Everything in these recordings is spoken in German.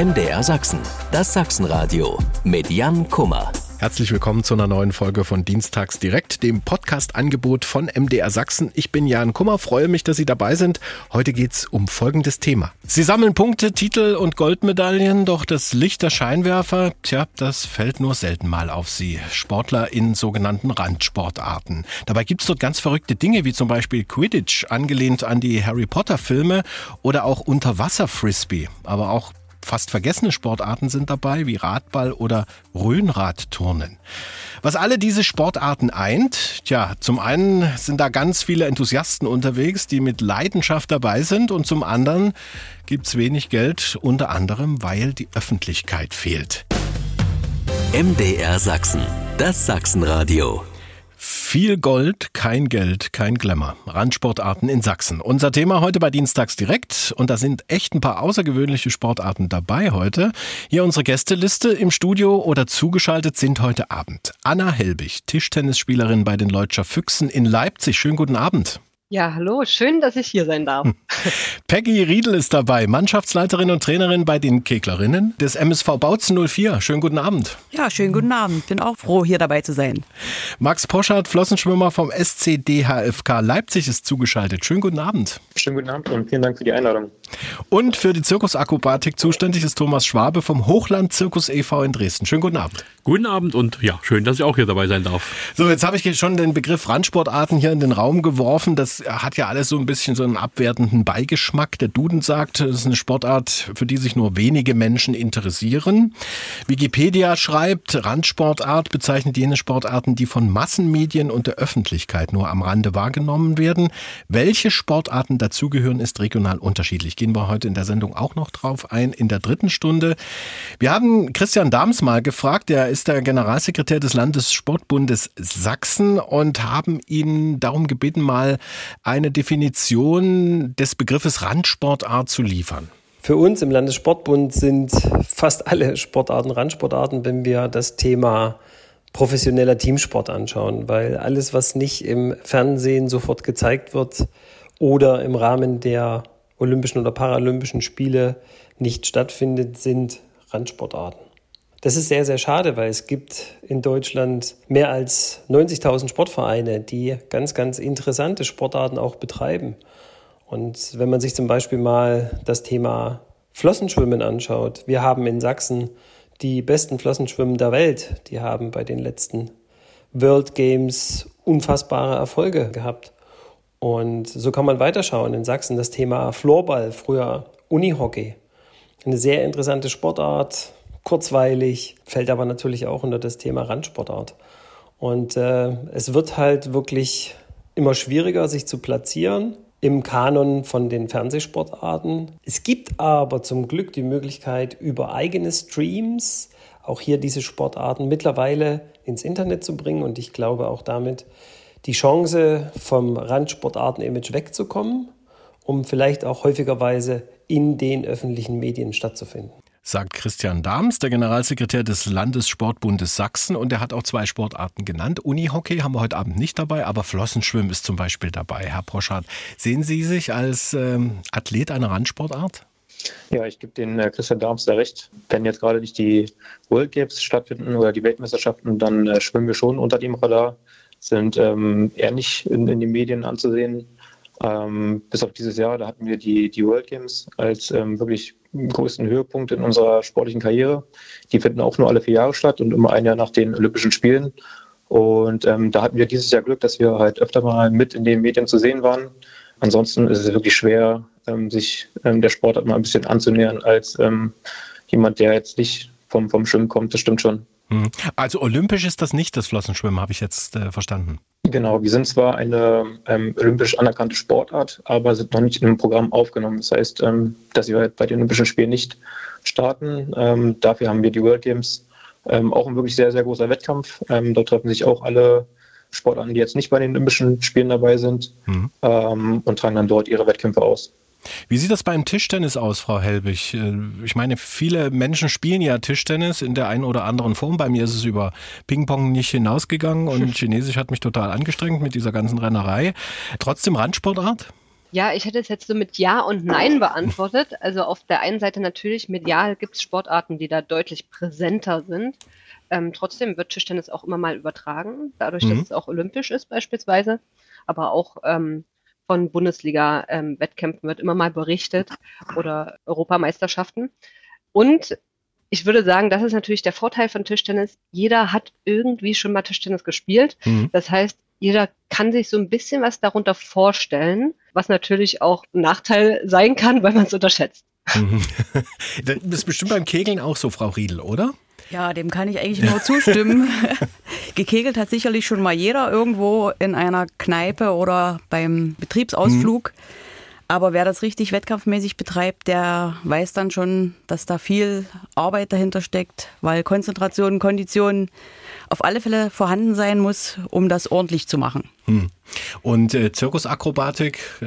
MDR Sachsen, das Sachsenradio mit Jan Kummer. Herzlich willkommen zu einer neuen Folge von Dienstags direkt, dem Podcast-Angebot von MDR Sachsen. Ich bin Jan Kummer, freue mich, dass Sie dabei sind. Heute geht's um folgendes Thema. Sie sammeln Punkte, Titel und Goldmedaillen, doch das Licht der Scheinwerfer, tja, das fällt nur selten mal auf Sie. Sportler in sogenannten Randsportarten. Dabei gibt's dort ganz verrückte Dinge, wie zum Beispiel Quidditch, angelehnt an die Harry Potter-Filme oder auch Unterwasser-Frisbee, aber auch Fast vergessene Sportarten sind dabei, wie Radball oder Rhönradturnen. Was alle diese Sportarten eint, tja, zum einen sind da ganz viele Enthusiasten unterwegs, die mit Leidenschaft dabei sind und zum anderen gibt's wenig Geld, unter anderem, weil die Öffentlichkeit fehlt. MDR Sachsen, das Sachsenradio. Viel Gold, kein Geld, kein Glamour. Randsportarten in Sachsen. Unser Thema heute bei Dienstags direkt. Und da sind echt ein paar außergewöhnliche Sportarten dabei heute. Hier unsere Gästeliste im Studio oder zugeschaltet sind heute Abend. Anna Helbig, Tischtennisspielerin bei den Leutscher Füchsen in Leipzig. Schönen guten Abend. Ja, hallo, schön, dass ich hier sein darf. Peggy Riedel ist dabei, Mannschaftsleiterin und Trainerin bei den Keglerinnen des MSV Bautzen 04. Schönen guten Abend. Ja, schönen guten Abend. Bin auch froh, hier dabei zu sein. Max Poschardt, Flossenschwimmer vom SCDHFK Leipzig ist zugeschaltet. Schönen guten Abend. Schönen guten Abend und vielen Dank für die Einladung. Und für die Zirkusakrobatik zuständig ist Thomas Schwabe vom Hochland Zirkus e.V. in Dresden. Schönen guten Abend. Guten Abend und ja, schön, dass ich auch hier dabei sein darf. So, jetzt habe ich schon den Begriff Randsportarten hier in den Raum geworfen. Das hat ja alles so ein bisschen so einen abwertenden Beigeschmack. Der Duden sagt, es ist eine Sportart, für die sich nur wenige Menschen interessieren. Wikipedia schreibt, Randsportart bezeichnet jene Sportarten, die von Massenmedien und der Öffentlichkeit nur am Rande wahrgenommen werden. Welche Sportarten dazugehören, ist regional unterschiedlich. Gehen wir heute in der Sendung auch noch drauf ein, in der dritten Stunde. Wir haben Christian Dahms mal gefragt, der ist der Generalsekretär des Landessportbundes Sachsen und haben ihn darum gebeten, mal eine Definition des Begriffes Randsportart zu liefern. Für uns im Landessportbund sind fast alle Sportarten Randsportarten, wenn wir das Thema professioneller Teamsport anschauen, weil alles, was nicht im Fernsehen sofort gezeigt wird oder im Rahmen der Olympischen oder Paralympischen Spiele nicht stattfindet, sind Randsportarten. Das ist sehr, sehr schade, weil es gibt in Deutschland mehr als 90.000 Sportvereine, die ganz, ganz interessante Sportarten auch betreiben. Und wenn man sich zum Beispiel mal das Thema Flossenschwimmen anschaut, wir haben in Sachsen die besten Flossenschwimmen der Welt. Die haben bei den letzten World Games unfassbare Erfolge gehabt. Und so kann man weiterschauen in Sachsen. Das Thema Floorball, früher Unihockey. Eine sehr interessante Sportart, kurzweilig, fällt aber natürlich auch unter das Thema Randsportart. Und äh, es wird halt wirklich immer schwieriger, sich zu platzieren im Kanon von den Fernsehsportarten. Es gibt aber zum Glück die Möglichkeit, über eigene Streams auch hier diese Sportarten mittlerweile ins Internet zu bringen und ich glaube auch damit die Chance vom Randsportarten-Image wegzukommen, um vielleicht auch häufigerweise in den öffentlichen Medien stattzufinden sagt Christian Dahms, der Generalsekretär des Landessportbundes Sachsen. Und er hat auch zwei Sportarten genannt. Unihockey haben wir heute Abend nicht dabei, aber Flossenschwimmen ist zum Beispiel dabei. Herr Proschardt, sehen Sie sich als ähm, Athlet einer Randsportart? Ja, ich gebe den äh, Christian Dahms da recht. Wenn jetzt gerade nicht die World Games stattfinden oder die Weltmeisterschaften, dann äh, schwimmen wir schon unter dem Radar, sind ähm, eher nicht in, in den Medien anzusehen. Ähm, bis auf dieses Jahr, da hatten wir die, die World Games als ähm, wirklich größten Höhepunkt in unserer sportlichen Karriere. Die finden auch nur alle vier Jahre statt und immer ein Jahr nach den Olympischen Spielen. Und ähm, da hatten wir dieses Jahr Glück, dass wir halt öfter mal mit in den Medien zu sehen waren. Ansonsten ist es wirklich schwer, ähm, sich ähm, der Sportart mal ein bisschen anzunähern als jemand, der jetzt nicht vom, vom Schwimmen kommt. Das stimmt schon. Hm. Also olympisch ist das nicht, das Flossenschwimmen, habe ich jetzt äh, verstanden. Genau, wir sind zwar eine ähm, olympisch anerkannte Sportart, aber sind noch nicht in einem Programm aufgenommen. Das heißt, ähm, dass wir bei den Olympischen Spielen nicht starten. Ähm, dafür haben wir die World Games, ähm, auch ein wirklich sehr, sehr großer Wettkampf. Ähm, dort treffen sich auch alle Sportarten, die jetzt nicht bei den Olympischen Spielen dabei sind mhm. Ähm, und tragen dann dort ihre Wettkämpfe aus. Wie sieht das beim Tischtennis aus, Frau Helbig? Äh, ich meine, viele Menschen spielen ja Tischtennis in der einen oder anderen Form. Bei mir ist es über Ping-Pong nicht hinausgegangen und Chinesisch hat mich total angestrengt mit dieser ganzen Rennerei. Trotzdem Randsportart? Ja, ich hätte es jetzt so mit Ja und Nein beantwortet. Also auf der einen Seite natürlich, medial gibt es Sportarten, die da deutlich präsenter sind. Ähm, trotzdem wird Tischtennis auch immer mal übertragen, dadurch, mhm. dass es auch olympisch ist beispielsweise. Aber auch ähm, von Bundesliga-Wettkämpfen wird immer mal berichtet oder Europameisterschaften. Und ich würde sagen, das ist natürlich der Vorteil von Tischtennis. Jeder hat irgendwie schon mal Tischtennis gespielt. Mhm. Das heißt, jeder kann sich so ein bisschen was darunter vorstellen, was natürlich auch ein Nachteil sein kann, weil man es unterschätzt. Mhm. das ist bestimmt beim Kegeln auch so, Frau Riedel, oder? Ja, dem kann ich eigentlich nur zustimmen. Gekegelt hat sicherlich schon mal jeder irgendwo in einer Kneipe oder beim Betriebsausflug. Mhm. Aber wer das richtig wettkampfmäßig betreibt, der weiß dann schon, dass da viel Arbeit dahinter steckt, weil Konzentration, Kondition auf alle Fälle vorhanden sein muss, um das ordentlich zu machen. Hm. Und äh, Zirkusakrobatik, äh,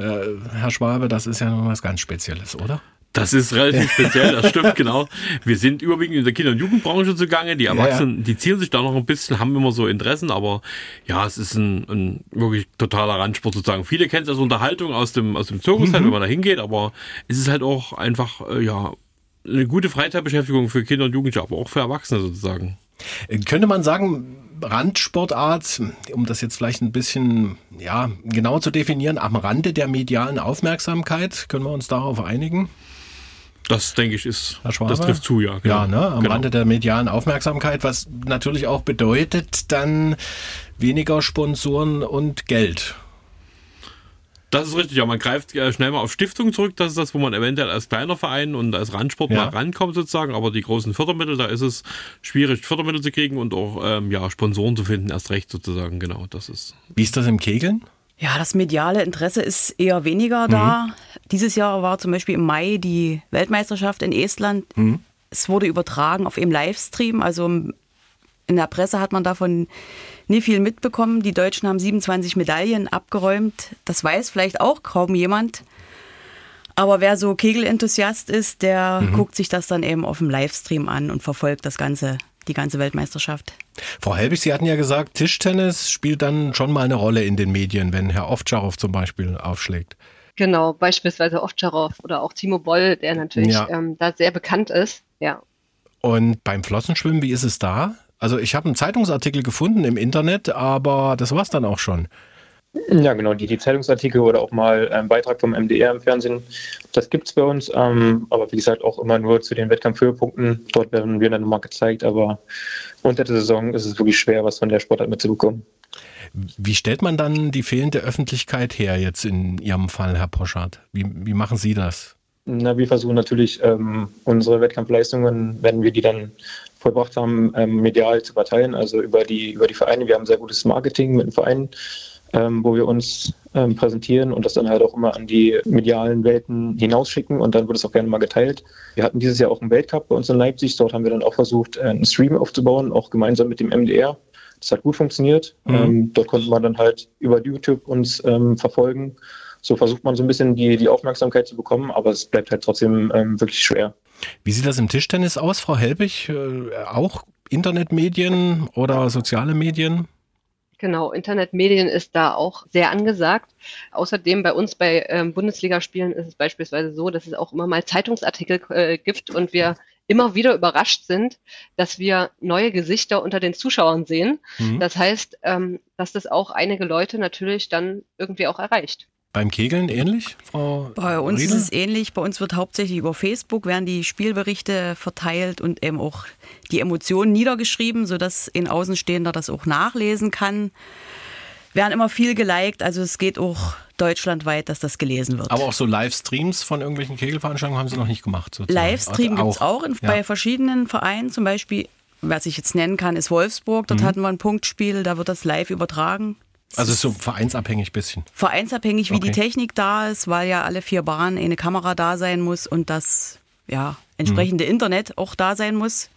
Herr Schwabe, das ist ja noch was ganz Spezielles, oder? Das ist relativ speziell, das stimmt, genau. Wir sind überwiegend in der Kinder- und Jugendbranche zugange. Die Erwachsenen, ja, ja. die zielen sich da noch ein bisschen, haben immer so Interessen, aber ja, es ist ein, ein wirklich totaler Randsport sozusagen. Viele kennen es als Unterhaltung aus dem, aus dem Zirkus, mhm. halt, wenn man da hingeht, aber es ist halt auch einfach, äh, ja, eine gute Freizeitbeschäftigung für Kinder und Jugendliche, aber auch für Erwachsene sozusagen. Äh, könnte man sagen, Randsportart, um das jetzt vielleicht ein bisschen ja, genau zu definieren, am Rande der medialen Aufmerksamkeit, können wir uns darauf einigen? Das denke ich ist, das trifft zu, ja. Genau. Ja, ne, am genau. Rande der medialen Aufmerksamkeit, was natürlich auch bedeutet dann weniger Sponsoren und Geld. Das ist richtig, ja. Man greift äh, schnell mal auf Stiftungen zurück. Das ist das, wo man eventuell als kleiner Verein und als Randsport ja. mal rankommt sozusagen. Aber die großen Fördermittel, da ist es schwierig, Fördermittel zu kriegen und auch ähm, ja, Sponsoren zu finden, erst recht sozusagen. Genau, das ist. Wie ist das im Kegeln? Ja, das mediale Interesse ist eher weniger da. Mhm. Dieses Jahr war zum Beispiel im Mai die Weltmeisterschaft in Estland. Mhm. Es wurde übertragen auf dem Livestream. Also in der Presse hat man davon nie viel mitbekommen. Die Deutschen haben 27 Medaillen abgeräumt. Das weiß vielleicht auch kaum jemand. Aber wer so Kegelenthusiast ist, der mhm. guckt sich das dann eben auf dem Livestream an und verfolgt das Ganze die ganze Weltmeisterschaft. Frau Helbig, Sie hatten ja gesagt, Tischtennis spielt dann schon mal eine Rolle in den Medien, wenn Herr Ovtcharov zum Beispiel aufschlägt. Genau, beispielsweise Ovtcharov oder auch Timo Boll, der natürlich ja. ähm, da sehr bekannt ist. Ja. Und beim Flossenschwimmen, wie ist es da? Also ich habe einen Zeitungsartikel gefunden im Internet, aber das war es dann auch schon. Ja, genau, die, die Zeitungsartikel oder auch mal ein Beitrag vom MDR im Fernsehen, das gibt es bei uns, ähm, aber wie gesagt auch immer nur zu den Wettkampfhöhepunkten. Dort werden wir dann nochmal gezeigt, aber unter der Saison ist es wirklich schwer, was von der Sportart mitzubekommen. Wie stellt man dann die fehlende Öffentlichkeit her, jetzt in Ihrem Fall, Herr Poschardt? Wie, wie machen Sie das? Na, wir versuchen natürlich, ähm, unsere Wettkampfleistungen, wenn wir die dann vollbracht haben, ähm, medial zu verteilen, also über die, über die Vereine. Wir haben sehr gutes Marketing mit den Vereinen ähm, wo wir uns ähm, präsentieren und das dann halt auch immer an die medialen Welten hinausschicken und dann wird es auch gerne mal geteilt. Wir hatten dieses Jahr auch einen Weltcup bei uns in Leipzig. Dort haben wir dann auch versucht, äh, einen Stream aufzubauen, auch gemeinsam mit dem MDR. Das hat gut funktioniert. Mhm. Ähm, dort konnte man dann halt über YouTube uns ähm, verfolgen. So versucht man so ein bisschen die, die Aufmerksamkeit zu bekommen, aber es bleibt halt trotzdem ähm, wirklich schwer. Wie sieht das im Tischtennis aus, Frau Helbig? Äh, auch Internetmedien oder soziale Medien? Genau, Internetmedien ist da auch sehr angesagt. Außerdem bei uns bei ähm, Bundesligaspielen ist es beispielsweise so, dass es auch immer mal Zeitungsartikel äh, gibt und wir immer wieder überrascht sind, dass wir neue Gesichter unter den Zuschauern sehen. Mhm. Das heißt, ähm, dass das auch einige Leute natürlich dann irgendwie auch erreicht. Beim Kegeln ähnlich, Frau Bei uns Riedel? ist es ähnlich. Bei uns wird hauptsächlich über Facebook werden die Spielberichte verteilt und eben auch die Emotionen niedergeschrieben, sodass ein Außenstehender das auch nachlesen kann. Werden immer viel geliked, also es geht auch deutschlandweit, dass das gelesen wird. Aber auch so Livestreams von irgendwelchen Kegelveranstaltungen haben Sie noch nicht gemacht? Sozusagen. Livestream gibt es auch in, ja. bei verschiedenen Vereinen, zum Beispiel, was ich jetzt nennen kann, ist Wolfsburg. Dort mhm. hatten wir ein Punktspiel, da wird das live übertragen. Also so vereinsabhängig bisschen. Vereinsabhängig, wie okay. die Technik da ist, weil ja alle vier Bahnen eine Kamera da sein muss und das ja, entsprechende mhm. Internet auch da sein muss.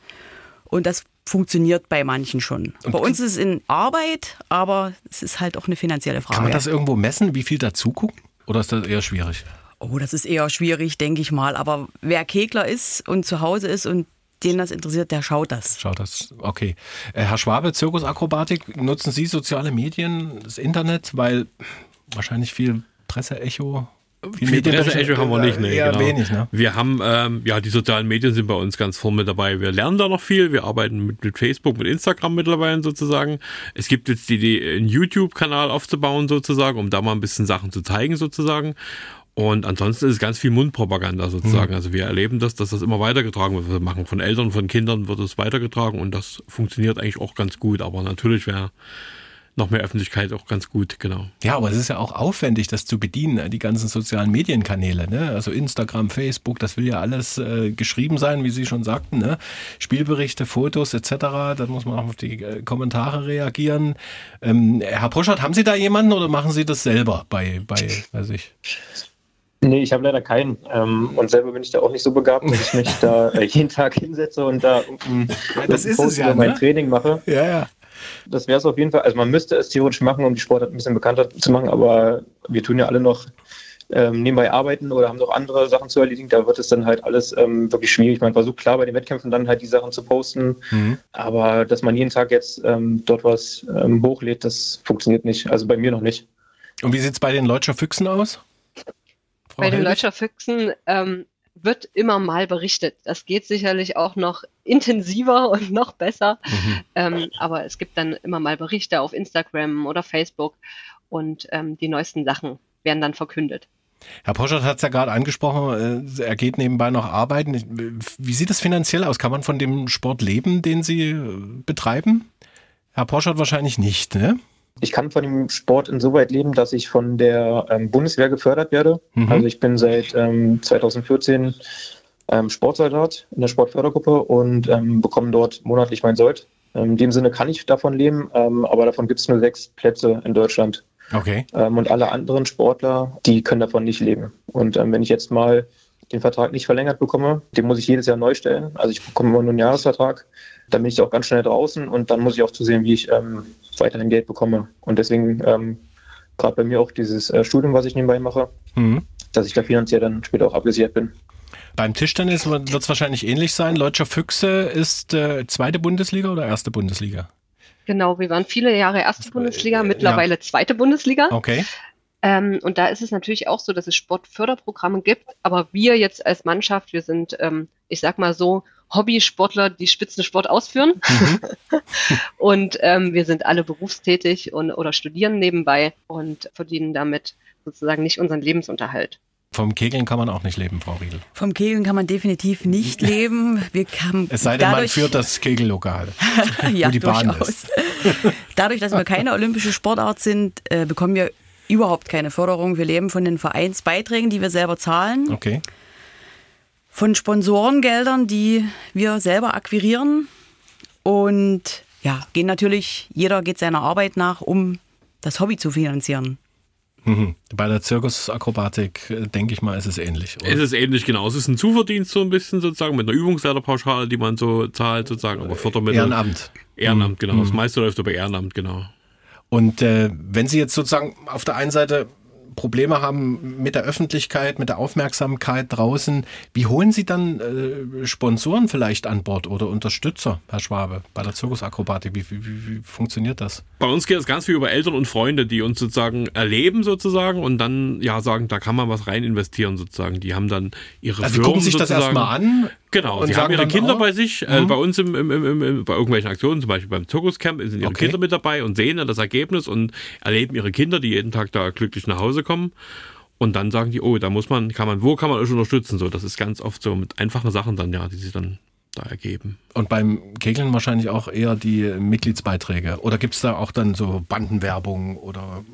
Und das funktioniert bei manchen schon. Und bei uns ist es in Arbeit, aber es ist halt auch eine finanzielle Frage. Kann man das irgendwo messen, wie viel dazu gucken? Oder ist das eher schwierig? Oh, das ist eher schwierig, denke ich mal. Aber wer Kegler ist und zu Hause ist und den das interessiert, der schaut das. Schaut das, okay. Äh, Herr Schwabe, Zirkusakrobatik, nutzen Sie soziale Medien, das Internet, weil wahrscheinlich viel Presseecho Viel, viel Presseecho haben wir nicht, ne? Eher genau. wenig, ne? Wir haben, ähm, ja, die sozialen Medien sind bei uns ganz vorne mit dabei. Wir lernen da noch viel. Wir arbeiten mit, mit Facebook, mit Instagram mittlerweile sozusagen. Es gibt jetzt die Idee, einen YouTube-Kanal aufzubauen sozusagen, um da mal ein bisschen Sachen zu zeigen sozusagen. Und ansonsten ist es ganz viel Mundpropaganda sozusagen. Mhm. Also wir erleben das, dass das immer weitergetragen wird. Wir machen von Eltern, von Kindern wird es weitergetragen und das funktioniert eigentlich auch ganz gut. Aber natürlich wäre noch mehr Öffentlichkeit auch ganz gut, genau. Ja, aber es ist ja auch aufwendig, das zu bedienen, die ganzen sozialen Medienkanäle, ne? Also Instagram, Facebook, das will ja alles äh, geschrieben sein, wie Sie schon sagten, ne? Spielberichte, Fotos etc. Da muss man auch auf die äh, Kommentare reagieren. Ähm, Herr Poschert, haben Sie da jemanden oder machen Sie das selber bei, bei weiß ich? Nee, ich habe leider keinen. Ähm, und selber bin ich da auch nicht so begabt, dass ich mich da äh, jeden Tag hinsetze und da um, das ist es ja, mein ne? Training mache. Ja, ja. Das wäre es auf jeden Fall. Also man müsste es theoretisch machen, um die Sportart ein bisschen bekannter zu machen, aber wir tun ja alle noch ähm, nebenbei arbeiten oder haben noch andere Sachen zu erledigen. Da wird es dann halt alles ähm, wirklich schwierig. Man versucht klar bei den Wettkämpfen dann halt die Sachen zu posten, mhm. aber dass man jeden Tag jetzt ähm, dort was ähm, hochlädt, das funktioniert nicht. Also bei mir noch nicht. Und wie sieht es bei den Leutscher Füchsen aus? Bei den Leutscher Füchsen ähm, wird immer mal berichtet. Das geht sicherlich auch noch intensiver und noch besser. Mhm. Ähm, aber es gibt dann immer mal Berichte auf Instagram oder Facebook und ähm, die neuesten Sachen werden dann verkündet. Herr Poschert hat es ja gerade angesprochen, äh, er geht nebenbei noch arbeiten. Wie sieht es finanziell aus? Kann man von dem Sport leben, den Sie äh, betreiben? Herr Poschert wahrscheinlich nicht, ne? Ich kann von dem Sport insoweit leben, dass ich von der ähm, Bundeswehr gefördert werde. Mhm. Also ich bin seit ähm, 2014 ähm, Sportsoldat in der Sportfördergruppe und ähm, bekomme dort monatlich mein Sold. Ähm, in dem Sinne kann ich davon leben, ähm, aber davon gibt es nur sechs Plätze in Deutschland. Okay. und alle anderen Sportler, die können davon nicht leben. Und wenn ich jetzt mal den Vertrag nicht verlängert bekomme, den muss ich jedes Jahr neu stellen. Also ich bekomme immer nur einen Jahresvertrag. Dann bin ich auch ganz schnell draußen und dann muss ich auch zusehen, wie ich weiterhin Geld bekomme. Und deswegen ähm, gerade bei mir auch dieses äh, Studium, was ich nebenbei mache, mhm. dass ich da finanziell dann später auch abgesichert bin. Beim Tischtennis wird es wahrscheinlich ähnlich sein. Leutscher Füchse ist äh, zweite Bundesliga oder erste Bundesliga? Genau, wir waren viele Jahre erste Bundesliga, mittlerweile ja. zweite Bundesliga. Okay. Ähm, und da ist es natürlich auch so, dass es Sportförderprogramme gibt, aber wir jetzt als Mannschaft, wir sind, ähm, ich sag mal so, Hobbysportler, die Spitzensport ausführen. Mhm. und ähm, wir sind alle berufstätig und, oder studieren nebenbei und verdienen damit sozusagen nicht unseren Lebensunterhalt. Vom Kegeln kann man auch nicht leben, Frau Riedel. Vom Kegeln kann man definitiv nicht leben. Wir haben es sei denn, dadurch, man führt das Kegellokal, ja, wo die Bahn durchaus. ist. dadurch, dass wir keine olympische Sportart sind, äh, bekommen wir überhaupt keine Förderung. Wir leben von den Vereinsbeiträgen, die wir selber zahlen. Okay von Sponsorengeldern, die wir selber akquirieren. Und ja, gehen natürlich, jeder geht seiner Arbeit nach, um das Hobby zu finanzieren. Mhm. Bei der Zirkusakrobatik, äh, denke ich mal, ist es ähnlich. Oder? Es ist ähnlich, genau. Es ist ein Zuverdienst so ein bisschen sozusagen mit einer Übungsleiterpauschale, die man so zahlt sozusagen, aber Fördermittel. Ehrenamt. Ehrenamt, genau. Mhm. Das meiste läuft über Ehrenamt, genau. Und äh, wenn Sie jetzt sozusagen auf der einen Seite Probleme haben mit der Öffentlichkeit, mit der Aufmerksamkeit draußen. Wie holen Sie dann äh, Sponsoren vielleicht an Bord oder Unterstützer, Herr Schwabe, bei der Zirkusakrobatik? Wie, wie, wie, funktioniert das? Bei uns geht es ganz viel über Eltern und Freunde, die uns sozusagen erleben sozusagen und dann ja sagen, da kann man was rein investieren sozusagen. Die haben dann ihre also Firmen gucken sich das erstmal an Genau, und sie haben ihre Kinder auch? bei sich, äh, mhm. bei uns im, im, im, bei irgendwelchen Aktionen, zum Beispiel beim Zirkuscamp, sind ihre okay. Kinder mit dabei und sehen dann das Ergebnis und erleben ihre Kinder, die jeden Tag da glücklich nach Hause kommen. Und dann sagen die, oh, da muss man, kann man, wo kann man euch unterstützen? So, das ist ganz oft so mit einfachen Sachen dann, ja, die sich dann da ergeben. Und beim Kegeln wahrscheinlich auch eher die Mitgliedsbeiträge. Oder gibt es da auch dann so Bandenwerbung oder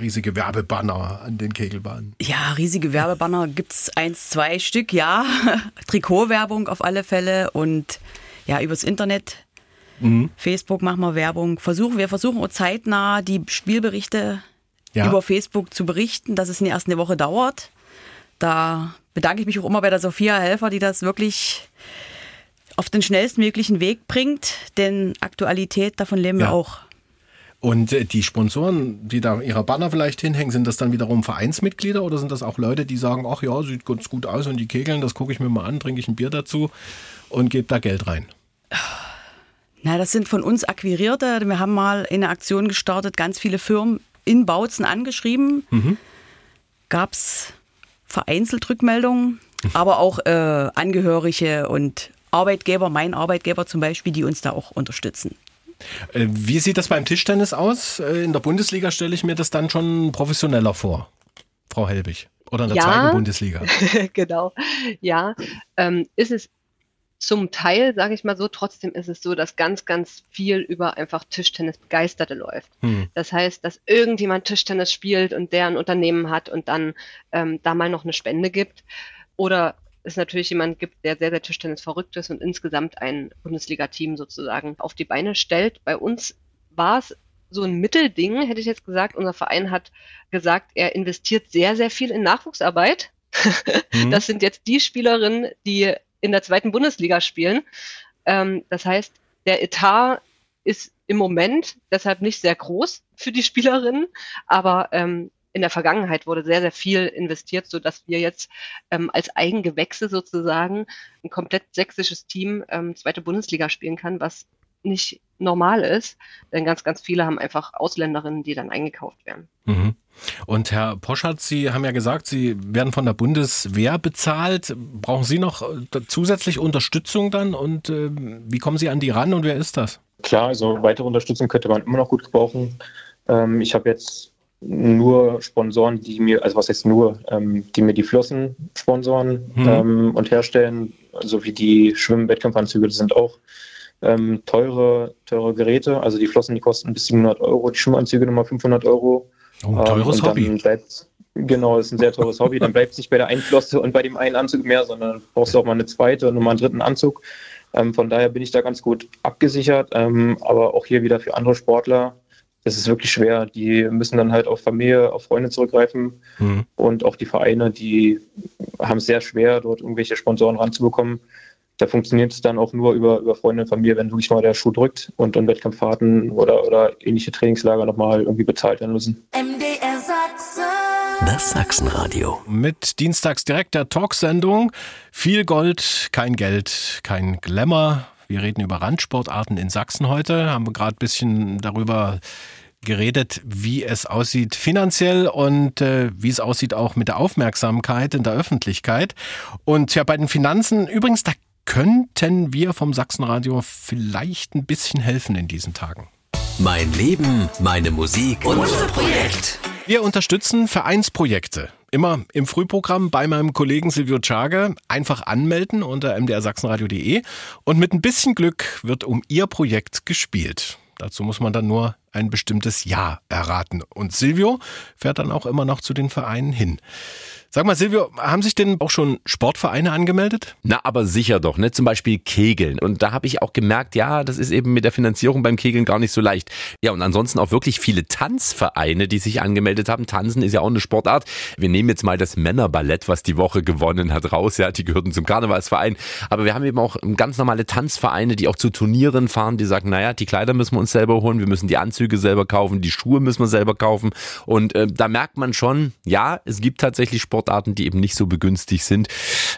riesige Werbebanner an den Kegelbahnen? Ja, riesige Werbebanner gibt es eins, zwei Stück, ja. Trikotwerbung auf alle Fälle und ja, übers Internet. Mhm. Facebook machen wir Werbung. Versuchen, wir versuchen auch zeitnah die Spielberichte ja. über Facebook zu berichten, dass es in der ersten Woche dauert. Da bedanke ich mich auch immer bei der Sophia Helfer, die das wirklich auf den schnellstmöglichen Weg bringt, denn Aktualität, davon leben ja. wir auch. Und äh, die Sponsoren, die da ihre Banner vielleicht hinhängen, sind das dann wiederum Vereinsmitglieder oder sind das auch Leute, die sagen, ach ja, sieht ganz gut aus und die kegeln, das gucke ich mir mal an, trinke ich ein Bier dazu und gebe da Geld rein? Na, das sind von uns Akquirierte. Wir haben mal eine Aktion gestartet, ganz viele Firmen in Bautzen angeschrieben. Mhm. Gab es vereinzelt Rückmeldungen, aber auch äh, Angehörige und Arbeitgeber, mein Arbeitgeber zum Beispiel, die uns da auch unterstützen. Äh, wie sieht das beim Tischtennis aus? Äh, in der Bundesliga stelle ich mir das dann schon professioneller vor, Frau Helbig. Oder in der Ja. zweiten Bundesliga. genau. Ja, ähm, ist es zum Teil, sage ich mal so, trotzdem ist es so, dass ganz, ganz viel über einfach Tischtennis Begeisterte läuft. Hm. Das heißt, dass irgendjemand Tischtennis spielt und der ein Unternehmen hat und dann ähm, da mal noch eine Spende gibt. Oder es natürlich jemand gibt, der sehr, sehr Tischtennis verrückt ist und insgesamt ein Bundesliga-Team sozusagen auf die Beine stellt. Bei uns war es so ein Mittelding, hätte ich jetzt gesagt. Unser Verein hat gesagt, er investiert sehr, sehr viel in Nachwuchsarbeit. Mhm. Das sind jetzt die Spielerinnen, die in der zweiten Bundesliga spielen. Ähm, das heißt, der Etat ist im Moment deshalb nicht sehr groß für die Spielerinnen, aber ähm, in der Vergangenheit wurde sehr, sehr viel investiert, so dass wir jetzt ähm, als Eigengewächse sozusagen ein komplett sächsisches Team ähm, zweite Bundesliga spielen kann, was nicht normal ist, denn ganz, ganz viele haben einfach Ausländerinnen, die dann eingekauft werden. Mhm. Und Herr Poschardt, Sie haben ja gesagt, Sie werden von der Bundeswehr bezahlt. Brauchen Sie noch äh, zusätzlich Unterstützung dann? Und äh, wie kommen Sie an die ran und wer ist das? Klar, also weitere Unterstützung könnte man immer noch gut gebrauchen. Ähm, ich habe jetzt nur Sponsoren, die mir, also was heißt nur, ähm, die mir die Flossen sponsoren Mhm. ähm, und herstellen, sowie die Schwimm-Wettkampfanzüge, das sind auch ähm, teure, teure Geräte. Also die Flossen, die kosten bis 700 Euro, die Schwimmanzüge nochmal 500 Euro. Oh, ein teures und dann Hobby. Bleibt, genau, das ist ein sehr teures Hobby. Dann bleibt es nicht bei der einen Flosse und bei dem einen Anzug mehr, sondern brauchst du auch mal eine zweite und nochmal einen dritten Anzug. Ähm, von daher bin ich da ganz gut abgesichert. Ähm, aber auch hier wieder für andere Sportler, das ist wirklich schwer. Die müssen dann halt auf Familie, auf Freunde zurückgreifen. Mhm. Und auch die Vereine, die haben es sehr schwer, dort irgendwelche Sponsoren ranzubekommen. Da funktioniert es dann auch nur über, über Freunde und Familie, wenn wirklich mal der Schuh drückt und dann Wettkampffahrten oder, oder ähnliche Trainingslager nochmal irgendwie bezahlt werden müssen. MDR Sachsen. Das Sachsenradio. Mit Dienstags direkt der Talksendung. Viel Gold, kein Geld, kein Glamour. Wir reden über Randsportarten in Sachsen heute. Haben wir gerade ein bisschen darüber geredet, wie es aussieht finanziell und äh, wie es aussieht auch mit der Aufmerksamkeit in der Öffentlichkeit. Und ja, bei den Finanzen übrigens, da könnten wir vom Sachsenradio vielleicht ein bisschen helfen in diesen Tagen. Mein Leben, meine Musik, unser Projekt. Wir unterstützen Vereinsprojekte. Immer im Frühprogramm bei meinem Kollegen Silvio Czage. Einfach anmelden unter mdrsachsenradio.de und mit ein bisschen Glück wird um Ihr Projekt gespielt. Dazu muss man dann nur ein bestimmtes Jahr erraten. Und Silvio fährt dann auch immer noch zu den Vereinen hin. Sag mal, Silvio, haben sich denn auch schon Sportvereine angemeldet? Na, aber sicher doch, ne? Zum Beispiel Kegeln. Und da habe ich auch gemerkt, ja, das ist eben mit der Finanzierung beim Kegeln gar nicht so leicht. Ja, und ansonsten auch wirklich viele Tanzvereine, die sich angemeldet haben. Tanzen ist ja auch eine Sportart. Wir nehmen jetzt mal das Männerballett, was die Woche gewonnen hat, raus. Ja, die gehörten zum Karnevalsverein. Aber wir haben eben auch ganz normale Tanzvereine, die auch zu Turnieren fahren, die sagen, naja, die Kleider müssen wir uns selber holen, wir müssen die Anzüge selber kaufen, die Schuhe müssen wir selber kaufen. Und äh, da merkt man schon, ja, es gibt tatsächlich Sportarten, die eben nicht so begünstigt sind,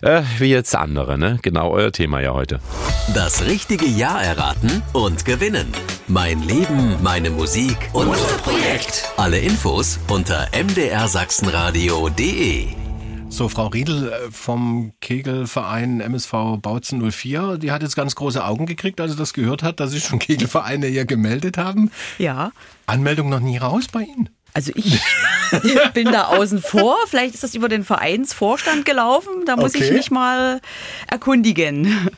äh, wie jetzt andere, ne? Genau euer Thema ja heute. Das richtige Jahr erraten und gewinnen. Mein Leben, meine Musik, unser Projekt. Alle Infos unter mdrsachsenradio.de. So, Frau Riedel äh, vom Kegelverein MSV Bautzen 04, die hat jetzt ganz große Augen gekriegt, als sie das gehört hat, dass sich schon Kegelvereine hier gemeldet haben. Ja. Anmeldung noch nie raus bei Ihnen? Also ich bin da außen vor. Vielleicht ist das über den Vereinsvorstand gelaufen. Da muss ich Okay. mich mal erkundigen.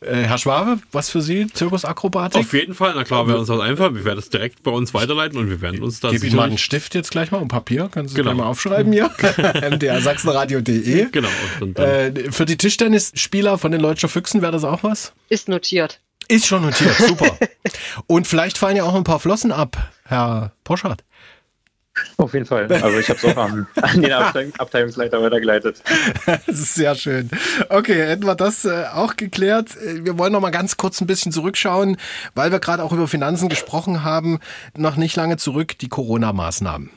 Äh, Herr Schwabe, was für Sie? Zirkusakrobatik? Auf jeden Fall, na klar, wäre uns das einfach. Wir werden das direkt bei uns weiterleiten und wir werden uns da Gebe Ihnen mal einen Stift jetzt gleich mal und Papier. Können Sie Genau. gleich mal aufschreiben hier. mdrsachsenradio.de. Genau. Äh, für die Tischtennisspieler von den Leutscher Füchsen wäre das auch was? Ist notiert. Ist schon notiert, super. und vielleicht fallen ja auch ein paar Flossen ab, Herr Poschardt. Auf jeden Fall. Also ich habe es auch an, an den Abteilung, Abteilungsleiter weitergeleitet. Das ist sehr schön. Okay, hätten wir das äh, auch geklärt. Äh, Wir wollen noch mal ganz kurz ein bisschen zurückschauen, weil wir gerade auch über Finanzen gesprochen haben. Noch nicht lange zurück die Corona-Maßnahmen.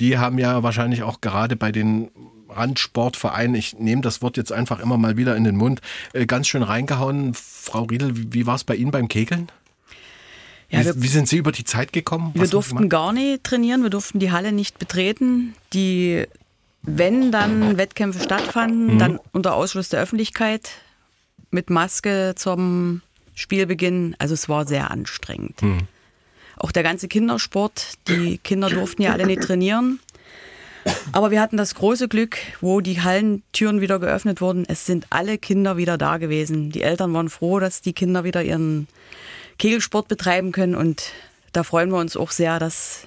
Die haben ja wahrscheinlich auch gerade bei den Randsportvereinen, ich nehme das Wort jetzt einfach immer mal wieder in den Mund, äh, ganz schön reingehauen. Frau Riedel, wie, wie war es bei Ihnen beim Kegeln? Ja, wir, wie, wie sind Sie über die Zeit gekommen? Was wir durften gar nicht trainieren, wir durften die Halle nicht betreten. Die wenn dann Wettkämpfe stattfanden, mhm. dann unter Ausschluss der Öffentlichkeit mit Maske zum Spielbeginn. Also es war sehr anstrengend. Mhm. Auch der ganze Kindersport, die Kinder durften ja alle nicht trainieren. Aber wir hatten das große Glück, wo die Hallentüren wieder geöffnet wurden. Es sind alle Kinder wieder da gewesen. Die Eltern waren froh, dass die Kinder wieder ihren Kegelsport betreiben können. Und da freuen wir uns auch sehr, dass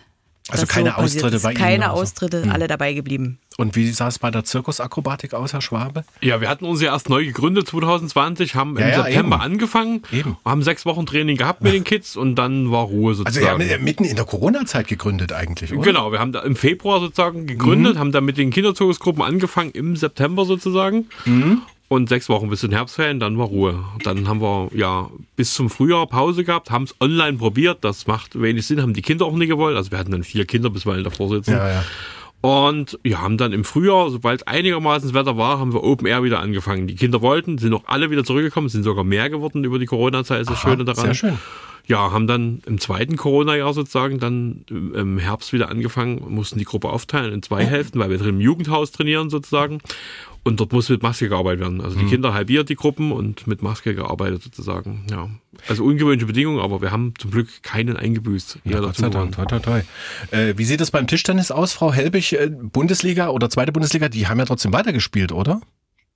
also keine so Austritte bei Ihnen? Keine Austritte, hm. alle dabei geblieben. Und wie sah es bei der Zirkusakrobatik aus, Herr Schwabe? Ja, wir hatten uns ja erst neu gegründet 2020, haben im ja, September eben. angefangen, eben. haben sechs Wochen Training gehabt mit den Kids und dann war Ruhe sozusagen. Also ja, mitten in der Corona-Zeit gegründet eigentlich, oder? Genau, wir haben da im Februar sozusagen gegründet, mhm. haben dann mit den Kinderzirkusgruppen angefangen im September sozusagen. Mhm. Und sechs Wochen bis in Herbstferien, dann war Ruhe. Dann haben wir ja bis zum Frühjahr Pause gehabt, haben es online probiert. Das macht wenig Sinn, haben die Kinder auch nicht gewollt. Also wir hatten dann vier Kinder bisweilen davor sitzen. Ja, ja. Und wir haben dann im Frühjahr, sobald einigermaßen das Wetter war, haben wir Open Air wieder angefangen. Die Kinder wollten, sind auch alle wieder zurückgekommen, sind sogar mehr geworden über die Corona-Zeit, ist das Aha, Schöne daran. Sehr schön. Ja, haben dann im zweiten Corona-Jahr sozusagen dann im Herbst wieder angefangen, mussten die Gruppe aufteilen in zwei Hälften, weil wir drin im Jugendhaus trainieren sozusagen. Und dort muss mit Maske gearbeitet werden. Also die mhm. Kinder halbiert die Gruppen und mit Maske gearbeitet sozusagen. Ja. Also ungewöhnliche Bedingungen, aber wir haben zum Glück keinen eingebüßt. Ja, Gott sei Dank. Toi, toi, toi. Äh, wie sieht es beim Tischtennis aus, Frau Helbig? Äh, Bundesliga oder zweite Bundesliga, die haben ja trotzdem weitergespielt, oder?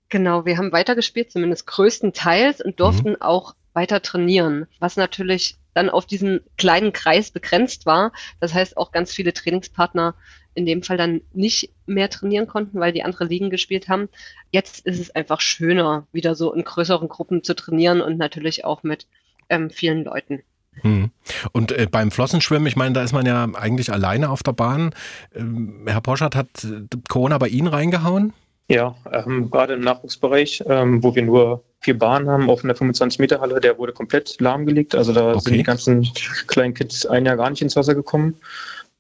Genau, wir haben weitergespielt, zumindest größtenteils und durften mhm. auch weiter trainieren, was natürlich dann auf diesen kleinen Kreis begrenzt war. Das heißt, auch ganz viele Trainingspartner in dem Fall dann nicht mehr trainieren konnten, weil die andere Ligen gespielt haben. Jetzt ist es einfach schöner, wieder so in größeren Gruppen zu trainieren und natürlich auch mit ähm, vielen Leuten. Hm. Und äh, beim Flossenschwimmen, ich meine, da ist man ja eigentlich alleine auf der Bahn. Ähm, Herr Poschert, hat äh, Corona bei Ihnen reingehauen? Ja, ähm, gerade im Nachwuchsbereich, ähm, wo wir nur vier Bahnen haben auf einer 25-Meter-Halle, der wurde komplett lahmgelegt. Also da okay. sind die ganzen kleinen Kids ein Jahr gar nicht ins Wasser gekommen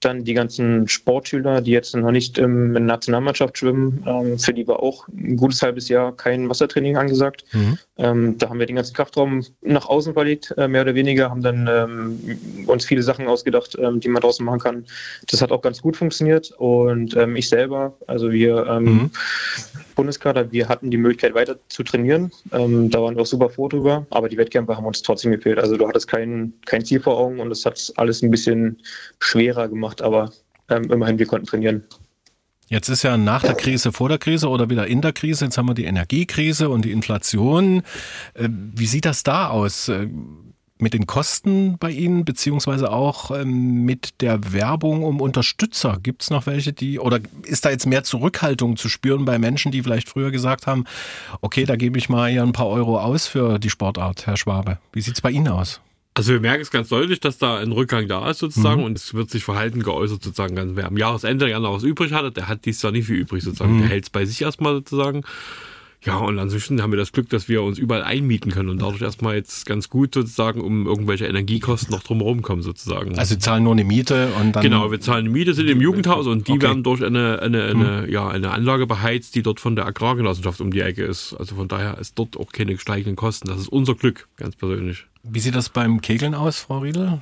dann die ganzen Sportschüler, die jetzt noch nicht ähm, in der Nationalmannschaft schwimmen, ähm, für die war auch ein gutes halbes Jahr kein Wassertraining angesagt. Mhm. Ähm, da haben wir den ganzen Kraftraum nach außen verlegt, äh, mehr oder weniger, haben dann ähm, uns viele Sachen ausgedacht, ähm, die man draußen machen kann. Das hat auch ganz gut funktioniert und ähm, ich selber, also wir mhm. Bundeskader, wir hatten die Möglichkeit weiter zu trainieren. da waren wir auch super froh drüber, aber die Wettkämpfe haben uns trotzdem gefehlt. Also du hattest kein, kein Ziel vor Augen und das hat alles ein bisschen schwerer gemacht gemacht, aber ähm, immerhin, wir konnten trainieren. Jetzt ist ja nach der Krise, vor der Krise oder wieder in der Krise. Jetzt haben wir die Energiekrise und die Inflation. Äh, wie sieht das da aus? Äh, mit den Kosten bei Ihnen, beziehungsweise auch ähm, mit der Werbung um Unterstützer? Gibt es noch welche, die, oder ist da jetzt mehr Zurückhaltung zu spüren bei Menschen, die vielleicht früher gesagt haben, okay, da gebe ich mal hier ein paar Euro aus für die Sportart, Herr Schwabe? Wie sieht es bei Ihnen aus? Also wir merken es ganz deutlich, dass da ein Rückgang da ist sozusagen mhm. und es wird sich Verhalten geäußert sozusagen. Wer am Jahresende gerne noch was übrig hatte, der hat dies Jahr nicht viel übrig sozusagen. Mhm. Der hält es bei sich erstmal sozusagen. Ja, und ansonsten haben wir das Glück, dass wir uns überall einmieten können und dadurch erstmal jetzt ganz gut sozusagen um irgendwelche Energiekosten noch drumherum kommen sozusagen. Also zahlen nur eine Miete und dann. Genau, wir zahlen eine Miete, sind im Jugendhaus und die okay. werden durch eine, eine, eine, hm. ja, eine Anlage beheizt, die dort von der Agrargenossenschaft um die Ecke ist. Also von daher ist dort auch keine steigenden Kosten. Das ist unser Glück, ganz persönlich. Wie sieht das beim Kegeln aus, Frau Riedel?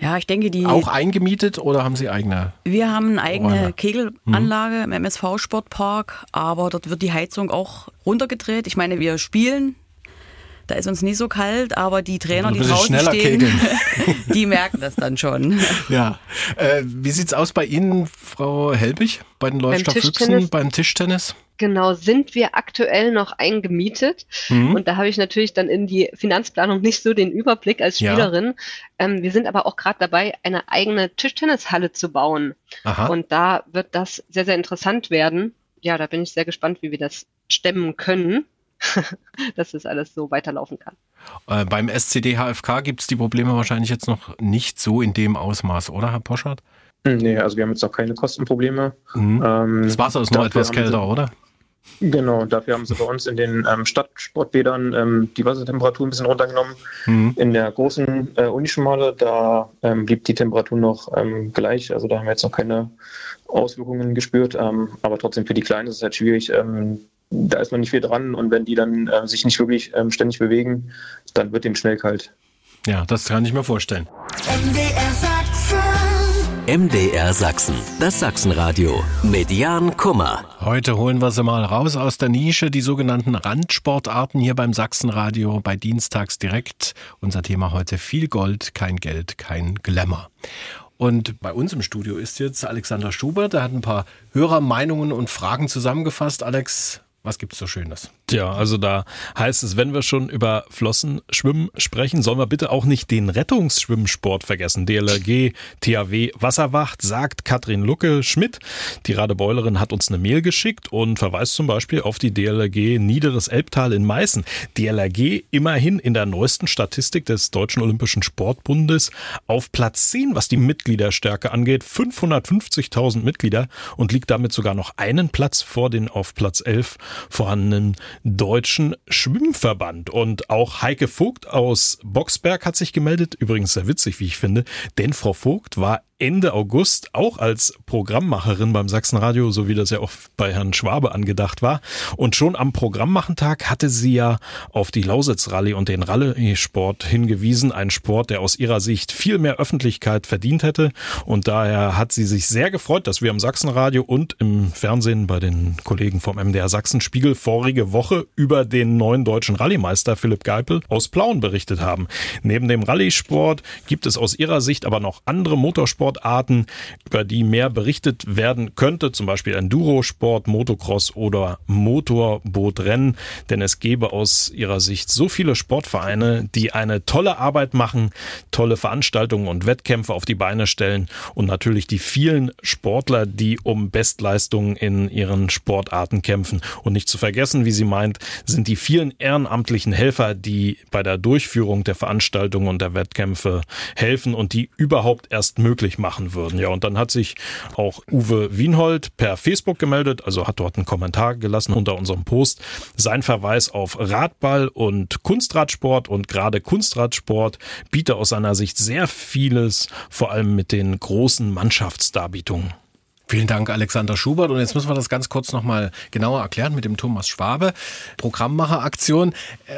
Ja, ich denke, die. Auch eingemietet oder haben Sie eigene? Wir haben eine eigene Räume? Kegelanlage hm. im MSV-Sportpark, aber dort wird die Heizung auch runtergedreht. Ich meine, wir spielen. Da ist uns nicht so kalt, aber die Trainer, die draußen stehen, die merken das dann schon. Ja. Äh, wie sieht's aus bei Ihnen, Frau Helbig, bei den Leuchtstoff Füchsen, beim Tischtennis? Genau, sind wir aktuell noch eingemietet? Mhm. Und da habe ich natürlich dann in die Finanzplanung nicht so den Überblick als Spielerin. Ja. Ähm, wir sind aber auch gerade dabei, eine eigene Tischtennishalle zu bauen. Aha. Und da wird das sehr, sehr interessant werden. Ja, da bin ich sehr gespannt, wie wir das stemmen können. dass das alles so weiterlaufen kann. Äh, beim SCD HFK gibt es die Probleme wahrscheinlich jetzt noch nicht so in dem Ausmaß, oder, Herr Poschardt? Nee, also wir haben jetzt noch keine Kostenprobleme. Mhm. Ähm, das Wasser ist noch etwas kälter, oder? Genau, dafür haben sie bei uns in den ähm, Stadtsportbädern ähm, die Wassertemperatur ein bisschen runtergenommen. Mhm. In der großen äh, Unischmale, da ähm, blieb die Temperatur noch ähm, gleich. Also da haben wir jetzt noch keine Auswirkungen gespürt. Ähm, aber trotzdem für die Kleinen ist es halt schwierig. Ähm, da ist man nicht viel dran und wenn die dann äh, sich nicht wirklich ständig bewegen, dann wird dem schnell kalt. Ja, das kann ich mir vorstellen. MDR Sachsen. MDR Sachsen, das Sachsenradio mit Jan Kummer. Heute holen wir sie mal raus aus der Nische, die sogenannten Randsportarten hier beim Sachsenradio bei Dienstags direkt. Unser Thema heute viel Gold, kein Geld, kein Glamour. Und bei uns im Studio ist jetzt Alexander Schubert, der hat ein paar Hörermeinungen und Fragen zusammengefasst. Alex, was gibt's so Schönes? Tja, also da heißt es, wenn wir schon über Flossenschwimmen sprechen, sollen wir bitte auch nicht den Rettungsschwimmsport vergessen. DLRG, THW Wasserwacht, sagt Katrin Lucke Schmidt. Die Radebeulerin hat uns eine Mail geschickt und verweist zum Beispiel auf die DLRG Niederes Elbtal in Meißen. DLRG immerhin in der neuesten Statistik des Deutschen Olympischen Sportbundes auf Platz 10, was die Mitgliederstärke angeht. 550.000 Mitglieder und liegt damit sogar noch einen Platz vor den auf Platz 11 vorhandenen Deutschen Schwimmverband. Und auch Heike Vogt aus Boxberg hat sich gemeldet. Übrigens sehr witzig, wie ich finde, denn Frau Vogt war Ende August auch als Programmmacherin beim Sachsenradio, so wie das ja auch bei Herrn Schwabe angedacht war. Und schon am Programmmachentag hatte sie ja auf die Lausitz-Rallye und den Rallye-Sport hingewiesen. Ein Sport, der aus ihrer Sicht viel mehr Öffentlichkeit verdient hätte. Und daher hat sie sich sehr gefreut, dass wir am Sachsenradio und im Fernsehen bei den Kollegen vom MDR Sachsenspiegel vorige Woche über den neuen deutschen Rallye-Meister Philipp Geipel aus Plauen berichtet haben. Neben dem Rallye-Sport gibt es aus ihrer Sicht aber noch andere Motorsport Sportarten, über die mehr berichtet werden könnte, zum Beispiel Endurosport, Motocross oder Motorbootrennen, denn es gäbe aus ihrer Sicht so viele Sportvereine, die eine tolle Arbeit machen, tolle Veranstaltungen und Wettkämpfe auf die Beine stellen und natürlich die vielen Sportler, die um Bestleistungen in ihren Sportarten kämpfen. Und nicht zu vergessen, wie sie meint, sind die vielen ehrenamtlichen Helfer, die bei der Durchführung der Veranstaltungen und der Wettkämpfe helfen und die überhaupt erst möglich möglich machen würden. Ja, und dann hat sich auch Uwe Wienhold per Facebook gemeldet, also hat dort einen Kommentar gelassen unter unserem Post. Sein Verweis auf Radball und Kunstradsport und gerade Kunstradsport biete aus seiner Sicht sehr vieles, vor allem mit den großen Mannschaftsdarbietungen. Vielen Dank, Alexander Schubert. Und jetzt müssen wir das ganz kurz nochmal genauer erklären mit dem Thomas Schwabe. Programmmacheraktion.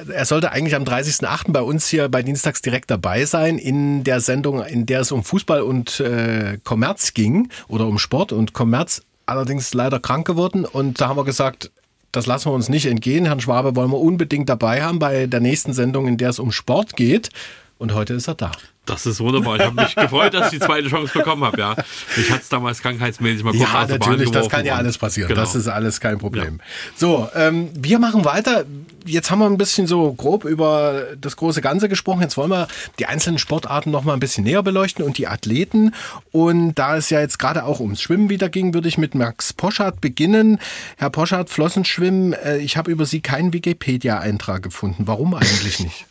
Er sollte eigentlich am 30.08. bei uns hier bei Dienstags direkt dabei sein in der Sendung, in der es um Fußball und äh, Kommerz ging oder um Sport und Kommerz. Allerdings leider krank geworden. Und da haben wir gesagt, das lassen wir uns nicht entgehen. Herrn Schwabe wollen wir unbedingt dabei haben bei der nächsten Sendung, in der es um Sport geht. Und heute ist er da. Das ist wunderbar. Ich habe mich gefreut, dass ich die zweite Chance bekommen habe. Ja, mich hat es damals krankheitsmäßig mal kurz Ja, natürlich, das kann ja alles passieren. Genau. Das ist alles kein Problem. Ja. So, ähm, wir machen weiter. Jetzt haben wir ein bisschen so grob über das große Ganze gesprochen. Jetzt wollen wir die einzelnen Sportarten noch mal ein bisschen näher beleuchten und die Athleten. Und da es ja jetzt gerade auch ums Schwimmen wieder ging, würde ich mit Max Poschardt beginnen. Herr Poschardt, Flossenschwimmen. Äh, ich habe über Sie keinen Wikipedia-Eintrag gefunden. Warum eigentlich nicht?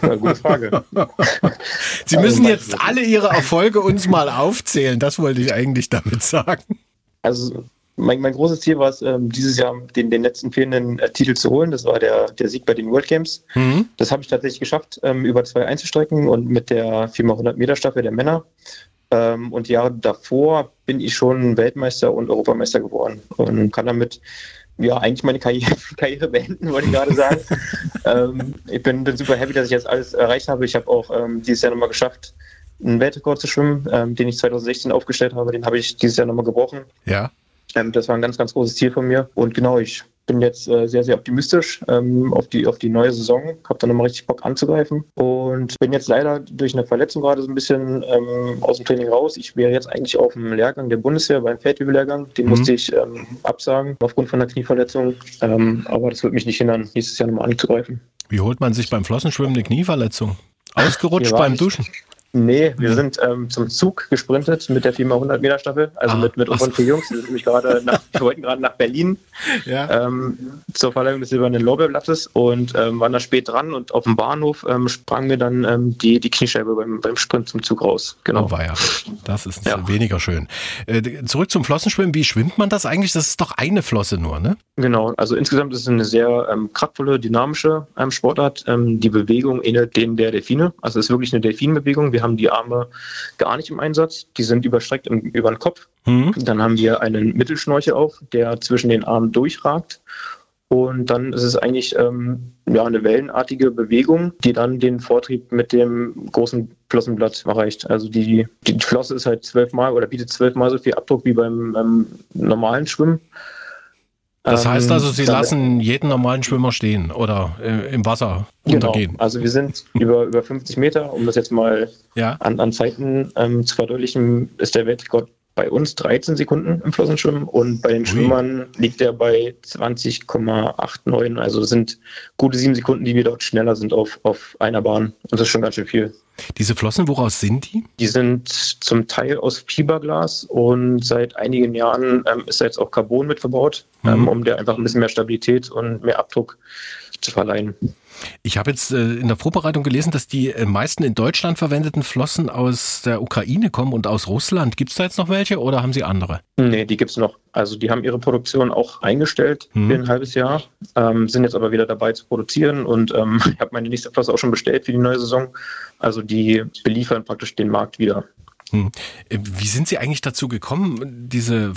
Gute Frage. Sie müssen also, jetzt alle Ihre Erfolge uns mal aufzählen. Das wollte ich eigentlich damit sagen. Also mein, mein großes Ziel war es, ähm, dieses Jahr den, den letzten fehlenden äh, Titel zu holen. Das war der, der Sieg bei den World Games. Mhm. Das habe ich tatsächlich geschafft, ähm, über zwei Einzelstrecken und mit der 4x100 Meter Staffel der Männer. Ähm, und Jahre davor bin ich schon Weltmeister und Europameister geworden und kann damit ja, eigentlich meine Karriere, Karriere beenden, wollte ich gerade sagen. ähm, ich bin, bin, super happy, dass ich jetzt alles erreicht habe. Ich habe auch ähm, dieses Jahr nochmal geschafft, einen Weltrekord zu schwimmen, ähm, den ich 2016 aufgestellt habe. Den habe ich dieses Jahr nochmal gebrochen. Ja. Ähm, das war ein ganz, ganz großes Ziel von mir. Und genau, ich bin jetzt äh, sehr, sehr optimistisch ähm, auf, die, auf die neue Saison. Habe da nochmal richtig Bock anzugreifen. Und bin jetzt leider durch eine Verletzung gerade so ein bisschen ähm, aus dem Training raus. Ich wäre jetzt eigentlich auf dem Lehrgang der Bundeswehr beim Feldwebel-Lehrgang. Den mhm. musste ich ähm, absagen aufgrund von der Knieverletzung. Ähm, aber das wird mich nicht hindern, nächstes Jahr nochmal anzugreifen. Wie holt man sich beim Flossenschwimmen eine Knieverletzung? Ausgerutscht beim Duschen? Nee, wir sind ähm, zum Zug gesprintet mit der 4x100 Meter Staffel, also ah, mit, mit unseren vier Jungs. Wir, sind nämlich gerade nach, wir wollten gerade nach Berlin ja. ähm, zur Verleihung des silbernen Lorbeerblattes und ähm, waren da spät dran und auf dem Bahnhof ähm, sprang mir dann ähm, die, die Kniescheibe beim, beim Sprint zum Zug raus. Genau. Oh, war ja. Das ist ja. weniger schön. Äh, zurück zum Flossenschwimmen. Wie schwimmt man das eigentlich? Das ist doch eine Flosse nur, ne? Genau. Also insgesamt ist es eine sehr ähm, kraftvolle, dynamische Sportart. Die Bewegung ähnelt denen der Delfine. Also es ist wirklich eine Delfinbewegung. Wir haben die Arme gar nicht im Einsatz. Die sind überstreckt im, über den Kopf. Mhm. Dann haben wir einen Mittelschnorchel auf, der zwischen den Armen durchragt. Und dann ist es eigentlich ähm, ja, eine wellenartige Bewegung, die dann den Vortrieb mit dem großen Flossenblatt erreicht. Also die, die Flosse ist halt zwölfmal oder bietet zwölfmal so viel Abdruck wie beim ähm, normalen Schwimmen. Das heißt also, Sie lassen jeden normalen Schwimmer stehen oder äh, im Wasser genau. untergehen? Also wir sind über, über 50 Meter, um das jetzt mal ja. an, an Zeiten ähm, zu verdeutlichen, ist der Weltrekord bei uns 13 Sekunden im Flossenschwimmen und bei den Ui. Schwimmern liegt er bei 20,89. Also sind gute sieben Sekunden, die wir dort schneller sind auf, auf einer Bahn. Und das ist schon ganz schön viel. Diese Flossen, woraus sind die? Die sind zum Teil aus Fiberglas und seit einigen Jahren ähm, ist da jetzt auch Carbon mit verbaut, mhm. ähm, um der einfach ein bisschen mehr Stabilität und mehr Abdruck zu verleihen. Ich habe jetzt äh, in der Vorbereitung gelesen, dass die äh, meisten in Deutschland verwendeten Flossen aus der Ukraine kommen und aus Russland. Gibt es da jetzt noch welche oder haben Sie andere? Nee, die gibt es noch. Also die haben ihre Produktion auch eingestellt hm. für ein halbes Jahr, ähm, sind jetzt aber wieder dabei zu produzieren und ähm, ich habe meine nächste Flosse auch schon bestellt für die neue Saison. Also die beliefern praktisch den Markt wieder. Hm. Äh, wie sind Sie eigentlich dazu gekommen, diese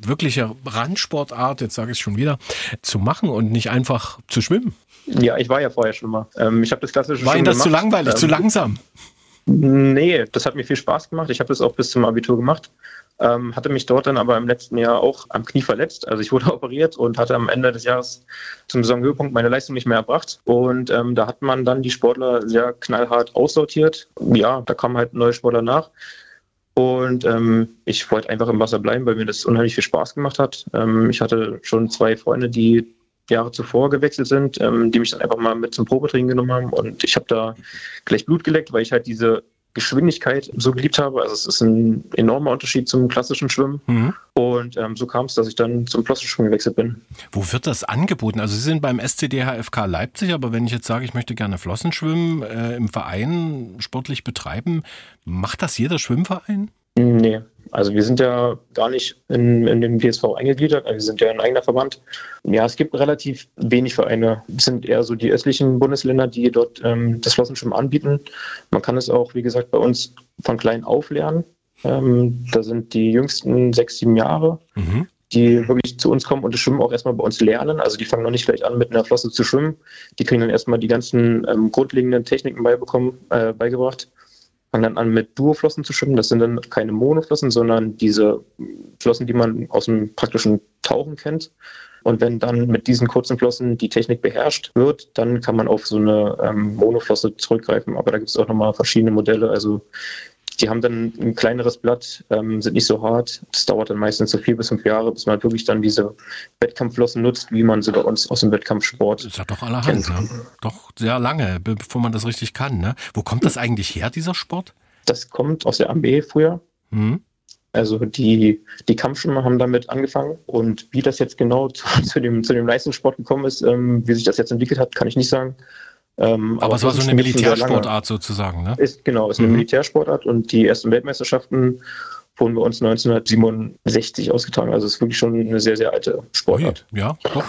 wirkliche Randsportart, jetzt sage ich es schon wieder, zu machen und nicht einfach zu schwimmen? Ja, ich war ja vorher schon mal. Ähm, ich habe das klassische War Ihnen das gemacht. zu langweilig, ähm, zu langsam? Nee, das hat mir viel Spaß gemacht. Ich habe das auch bis zum Abitur gemacht. Ähm, hatte mich dort dann aber im letzten Jahr auch am Knie verletzt. Also ich wurde operiert und hatte am Ende des Jahres zum Saisonhöhepunkt meine Leistung nicht mehr erbracht. Und ähm, da hat man dann die Sportler sehr knallhart aussortiert. Ja, da kamen halt neue Sportler nach. Und ähm, ich wollte einfach im Wasser bleiben, weil mir das unheimlich viel Spaß gemacht hat. Ähm, ich hatte schon zwei Freunde, die Jahre zuvor gewechselt sind, ähm, die mich dann einfach mal mit zum Probetraining genommen haben. Und ich habe da gleich Blut geleckt, weil ich halt diese Geschwindigkeit so geliebt habe. Also es ist ein enormer Unterschied zum klassischen Schwimmen. Mhm. Und ähm, so kam es, dass ich dann zum Flossenschwimmen gewechselt bin. Wo wird das angeboten? Also Sie sind beim SCDHFK Leipzig, aber wenn ich jetzt sage, ich möchte gerne Flossenschwimmen äh, im Verein sportlich betreiben, macht das jeder Schwimmverein? Nee, also wir sind ja gar nicht in, in den PSV eingegliedert, also wir sind ja ein eigener Verband. Ja, es gibt relativ wenig Vereine. Es sind eher so die östlichen Bundesländer, die dort ähm, das Flossenschwimmen anbieten. Man kann es auch, wie gesagt, bei uns von klein auf lernen. Ähm, da sind die jüngsten sechs, sieben Jahre. Mhm die wirklich zu uns kommen und das Schwimmen auch erstmal bei uns lernen. Also die fangen noch nicht gleich an, mit einer Flosse zu schwimmen. Die kriegen dann erstmal die ganzen ähm, grundlegenden Techniken beibekommen, äh, beigebracht fangen dann an mit Duoflossen zu schwimmen. Das sind dann keine Monoflossen, sondern diese Flossen, die man aus dem praktischen Tauchen kennt. Und wenn dann mit diesen kurzen Flossen die Technik beherrscht wird, dann kann man auf so eine ähm, Monoflosse zurückgreifen. Aber da gibt es auch nochmal verschiedene Modelle. Also die haben dann ein kleineres Blatt, ähm, sind nicht so hart. Das dauert dann meistens so vier bis fünf Jahre, bis man wirklich dann diese Wettkampfflossen nutzt, wie man sie bei uns aus dem Wettkampfsport. Das hat doch allerhand, ne? Doch sehr lange, bevor man das richtig kann. Ne? Wo kommt das eigentlich her, dieser Sport? Das kommt aus der AMB früher. Mhm. Also die, die Kampfschwimmer haben damit angefangen und wie das jetzt genau zu, zu, dem, zu dem Leistungssport gekommen ist, ähm, wie sich das jetzt entwickelt hat, kann ich nicht sagen. Ähm, aber, aber es war so eine Militärsportart sozusagen, ne? Ist, genau, ist eine mhm. Militärsportart und die ersten Weltmeisterschaften wurden bei uns 1967 ausgetragen. Also es ist wirklich schon eine sehr, sehr alte Sportart. Ja, doch.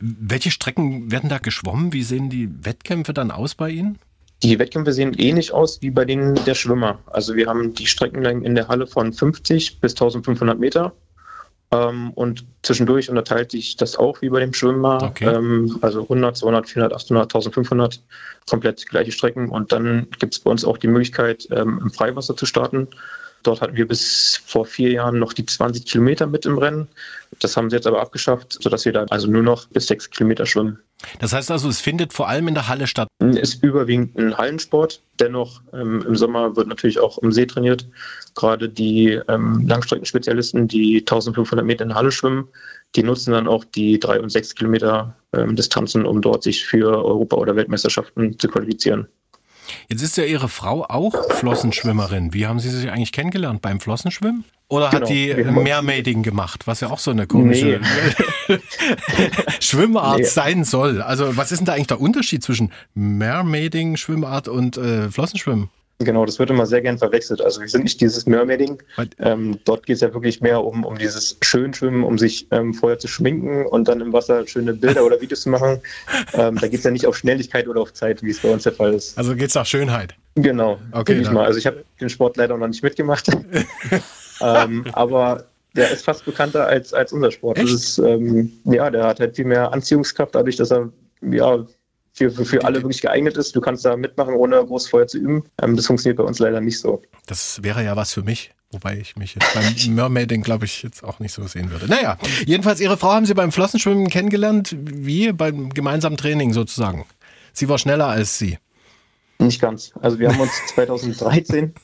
Welche Strecken werden da geschwommen? Wie sehen die Wettkämpfe dann aus bei Ihnen? Die Wettkämpfe sehen ähnlich aus wie bei denen der Schwimmer. Also wir haben die Streckenlängen in der Halle von 50 bis 1500 Meter ähm, und zwischendurch unterteilt sich das auch wie bei dem Schwimmer. Okay. Ähm, also 100, 200, 400, 800, 1500, komplett gleiche Strecken. Und dann gibt es bei uns auch die Möglichkeit, ähm, im Freiwasser zu starten. Dort hatten wir bis vor vier Jahren noch die 20 Kilometer mit im Rennen. Das haben sie jetzt aber abgeschafft, sodass wir da also nur noch bis sechs Kilometer schwimmen. Das heißt also, es findet vor allem in der Halle statt? Ist überwiegend ein Hallensport. Dennoch ähm, im Sommer wird natürlich auch im See trainiert. Gerade die ähm, Langstreckenspezialisten, die 1500 Meter in der Halle schwimmen, die nutzen dann auch die drei und sechs Kilometer ähm, Distanzen, um dort sich für Europa- oder Weltmeisterschaften zu qualifizieren. Jetzt ist ja Ihre Frau auch Flossenschwimmerin. Wie haben Sie sich eigentlich kennengelernt? Beim Flossenschwimmen? Oder genau. hat die Mermaiding gemacht, was ja auch so eine komische nee. Schwimmart nee. sein soll? Also was ist denn da eigentlich der Unterschied zwischen Mermaiding, Schwimmart und äh, Flossenschwimmen? Genau, das wird immer sehr gern verwechselt. Also wir sind nicht dieses Mermaiding. Ähm, dort geht es ja wirklich mehr um, um dieses Schönschwimmen, um sich ähm, vorher zu schminken und dann im Wasser schöne Bilder oder Videos zu machen. Ähm, da geht es ja nicht auf Schnelligkeit oder auf Zeit, wie es bei uns der Fall ist. Also geht es nach Schönheit. Genau. Okay. Ich mal. Also ich habe den Sport leider noch nicht mitgemacht. ähm, aber der ist fast bekannter als, als unser Sport. Ist, ähm, ja, der hat halt viel mehr Anziehungskraft, dadurch, dass er ja, für, für, für alle wirklich geeignet ist. Du kannst da mitmachen, ohne groß vorher zu üben. Ähm, das funktioniert bei uns leider nicht so. Das wäre ja was für mich. Wobei ich mich jetzt beim Mermaiding, glaube ich, jetzt auch nicht so sehen würde. Naja, jedenfalls, Ihre Frau haben Sie beim Flossenschwimmen kennengelernt. Wie? Beim gemeinsamen Training sozusagen. Sie war schneller als Sie. Nicht ganz. Also wir haben uns 2013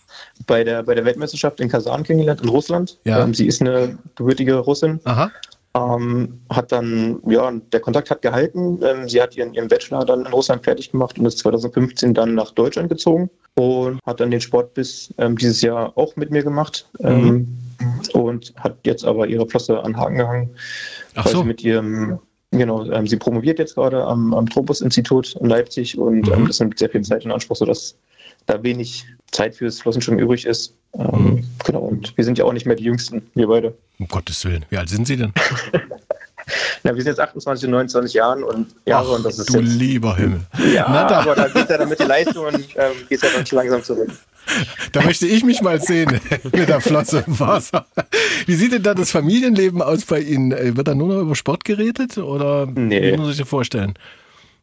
bei der, bei der Weltmeisterschaft in Kasan kennengelernt, in Russland. Ja. Ähm, sie ist eine gebürtige Russin. Aha. Ähm, hat dann, ja, der Kontakt hat gehalten. Ähm, sie hat ihren, ihren Bachelor dann in Russland fertig gemacht und ist 2015 dann nach Deutschland gezogen und hat dann den Sport bis ähm, dieses Jahr auch mit mir gemacht. Mhm. und hat jetzt aber ihre Flosse an Haken gehangen, Ach weil so. sie mit ihrem Genau, ähm, sie promoviert jetzt gerade am, am Tropos-Institut in Leipzig und ähm, mhm. das nimmt sehr viel Zeit in Anspruch, sodass da wenig Zeit fürs Flossenschwimmen übrig ist. Ähm, mhm. Genau, und wir sind ja auch nicht mehr die Jüngsten, wir beide. Um Gottes Willen, wie alt sind Sie denn? Na, wir sind jetzt 28 und 29 Jahren und Jahre Ach, und das ist du jetzt, lieber Himmel. Ja, Na, aber da geht ja dann mit die Leistung und ähm, geht ja dann schon langsam zurück. Da möchte ich mich mal sehen mit der Flosse im Wasser. Wie sieht denn da das Familienleben aus bei Ihnen? Äh, wird da nur noch über Sport geredet oder nee. wie muss ich sich das vorstellen?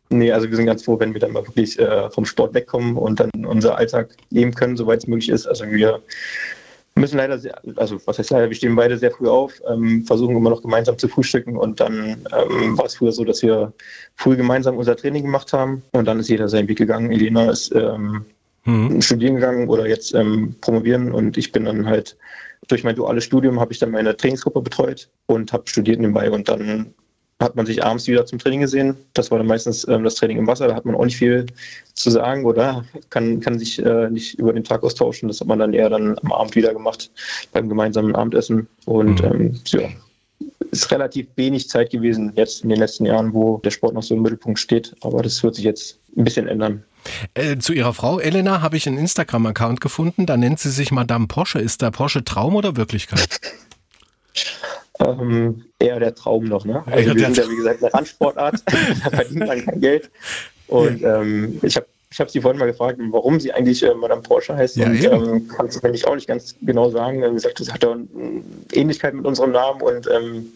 Nee, also wir sind ganz froh, wenn wir dann mal wirklich äh, vom Sport wegkommen und dann unser Alltag leben können, soweit es möglich ist. Also wir müssen leider, sehr, also was heißt leider, wir stehen beide sehr früh auf, ähm, versuchen immer noch gemeinsam zu frühstücken und dann ähm, war es früher so, dass wir früh gemeinsam unser Training gemacht haben und dann ist jeder seinen Weg gegangen. Elena ist ähm, mhm. studieren gegangen oder jetzt ähm, promovieren und ich bin dann halt durch mein duales Studium habe ich dann meine Trainingsgruppe betreut und habe studiert nebenbei und dann hat man sich abends wieder zum Training gesehen. Das war dann meistens ähm, das Training im Wasser. Da hat man auch nicht viel zu sagen oder kann, kann sich äh, nicht über den Tag austauschen. Das hat man dann eher dann am Abend wieder gemacht beim gemeinsamen Abendessen. Und mhm. ähm, ja, ist relativ wenig Zeit gewesen jetzt in den letzten Jahren, wo der Sport noch so im Mittelpunkt steht. Aber das wird sich jetzt ein bisschen ändern. Äh, zu Ihrer Frau Elena habe ich einen Instagram-Account gefunden. Da nennt sie sich Madame Porsche. Ist da Porsche Traum oder Wirklichkeit? ähm, eher der Traum noch. Ne? Also ja, wir sind ja wie gesagt eine Randsportart. da verdient man kein Geld. Und ähm, ich habe ich habe sie vorhin mal gefragt, warum sie eigentlich äh, Madame Porsche heißt. Ja, und ähm, kann sie mir auch nicht ganz genau sagen. Sie sagt, das hat ja Ähnlichkeit mit unserem Namen und ähm,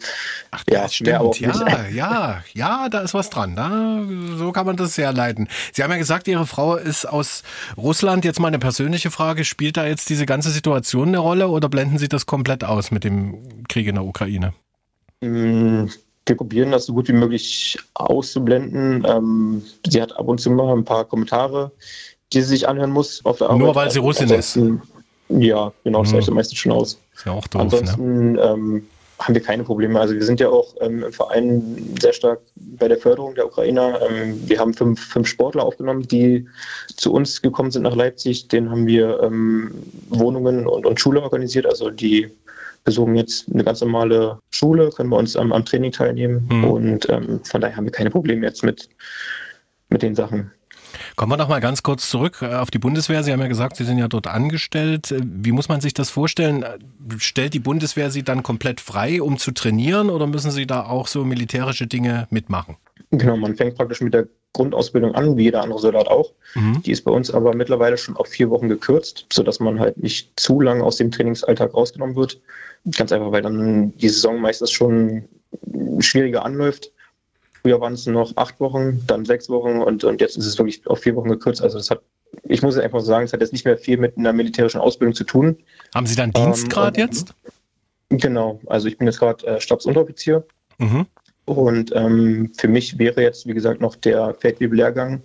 Ach, ja, stimmt. Ja, ja, ja, da ist was dran. Da, so kann man das sehr leiten. Sie haben ja gesagt, Ihre Frau ist aus Russland. Jetzt mal eine persönliche Frage. Spielt da jetzt diese ganze Situation eine Rolle oder blenden Sie das komplett aus mit dem Krieg in der Ukraine? Wir probieren das so gut wie möglich auszublenden. Ähm, sie hat ab und zu mal ein paar Kommentare, die sie sich anhören muss. Nur weil sie Russin ist. Ja, genau, das mhm. reicht meistens schon aus. Ist ja auch doof, Ansonsten ne? ähm, haben wir keine Probleme. Also wir sind ja auch ähm, im Verein sehr stark bei der Förderung der Ukrainer. Ähm, wir haben fünf, fünf Sportler aufgenommen, die zu uns gekommen sind nach Leipzig. Den haben wir ähm, Wohnungen und, und Schule organisiert. Also die besuchen jetzt eine ganz normale Schule, können bei uns am, am Training teilnehmen mhm. und ähm, von daher haben wir keine Probleme jetzt mit, mit den Sachen. Kommen wir noch mal ganz kurz zurück äh, auf die Bundeswehr. Sie haben ja gesagt, Sie sind ja dort angestellt. Äh, wie muss man sich das vorstellen? Stellt die Bundeswehr Sie dann komplett frei, um zu trainieren oder müssen Sie da auch so militärische Dinge mitmachen? Genau, man fängt praktisch mit der Grundausbildung an, wie jeder andere Soldat auch. Mhm. Die ist bei uns aber mittlerweile schon auf vier Wochen gekürzt, sodass man halt nicht zu lange aus dem Trainingsalltag rausgenommen wird. Ganz einfach, weil dann die Saison meistens schon schwieriger anläuft. Früher waren es noch acht Wochen, dann sechs Wochen und, und jetzt ist es wirklich auf vier Wochen gekürzt. Also das hat, ich muss einfach sagen, es hat jetzt nicht mehr viel mit einer militärischen Ausbildung zu tun. Haben Sie dann Dienstgrad ähm, jetzt? Genau, also ich bin jetzt gerade äh, Stabsunteroffizier. Mhm. Und ähm, für mich wäre jetzt, wie gesagt, noch der Feldwebel-Lehrgang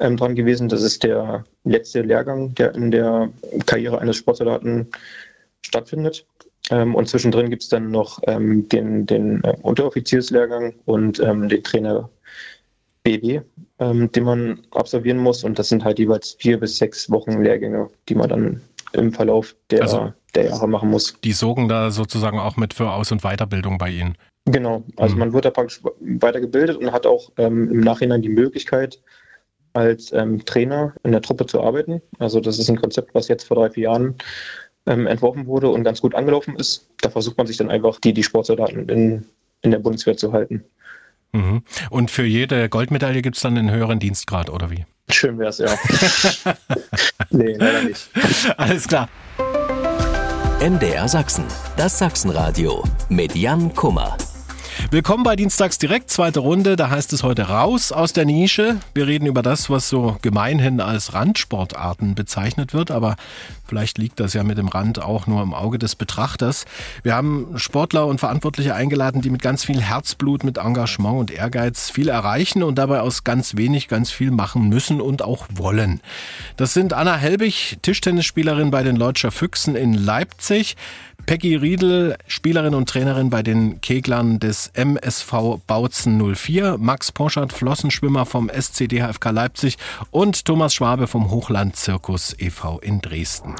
ähm, dran gewesen. Das ist der letzte Lehrgang, der in der Karriere eines Sportsoldaten stattfindet. Ähm, und zwischendrin gibt es dann noch ähm, den, den äh, Unteroffizierslehrgang und ähm, den Trainer BW, ähm, den man absolvieren muss. Und das sind halt jeweils vier bis sechs Wochen Lehrgänge, die man dann im Verlauf der, also, der Jahre machen muss. Die sorgen da sozusagen auch mit für Aus- und Weiterbildung bei Ihnen. Genau, also mhm. man wird da praktisch weitergebildet und hat auch ähm, im Nachhinein die Möglichkeit, als ähm, Trainer in der Truppe zu arbeiten. Also das ist ein Konzept, was jetzt vor drei, vier Jahren ähm, entworfen wurde und ganz gut angelaufen ist. Da versucht man sich dann einfach, die, die Sportsoldaten in, in der Bundeswehr zu halten. Mhm. Und für jede Goldmedaille gibt es dann einen höheren Dienstgrad, oder wie? Schön wäre es, ja. nee, leider nicht. Alles klar. MDR Sachsen, das Sachsenradio mit Jan Kummer. Willkommen bei Dienstags direkt, zweite Runde. Da heißt es heute raus aus der Nische. Wir reden über das, was so gemeinhin als Randsportarten bezeichnet wird, aber vielleicht liegt das ja mit dem Rand auch nur im Auge des Betrachters. Wir haben Sportler und Verantwortliche eingeladen, die mit ganz viel Herzblut, mit Engagement und Ehrgeiz viel erreichen und dabei aus ganz wenig ganz viel machen müssen und auch wollen. Das sind Anna Helbig, Tischtennisspielerin bei den Leutscher Füchsen in Leipzig, Peggy Riedel, Spielerin und Trainerin bei den Keglern des MSV Bautzen 04, Max Porschert, Flossenschwimmer vom SCDHFK Leipzig und Thomas Schwabe vom Hochland Zirkus e.V. in Dresden.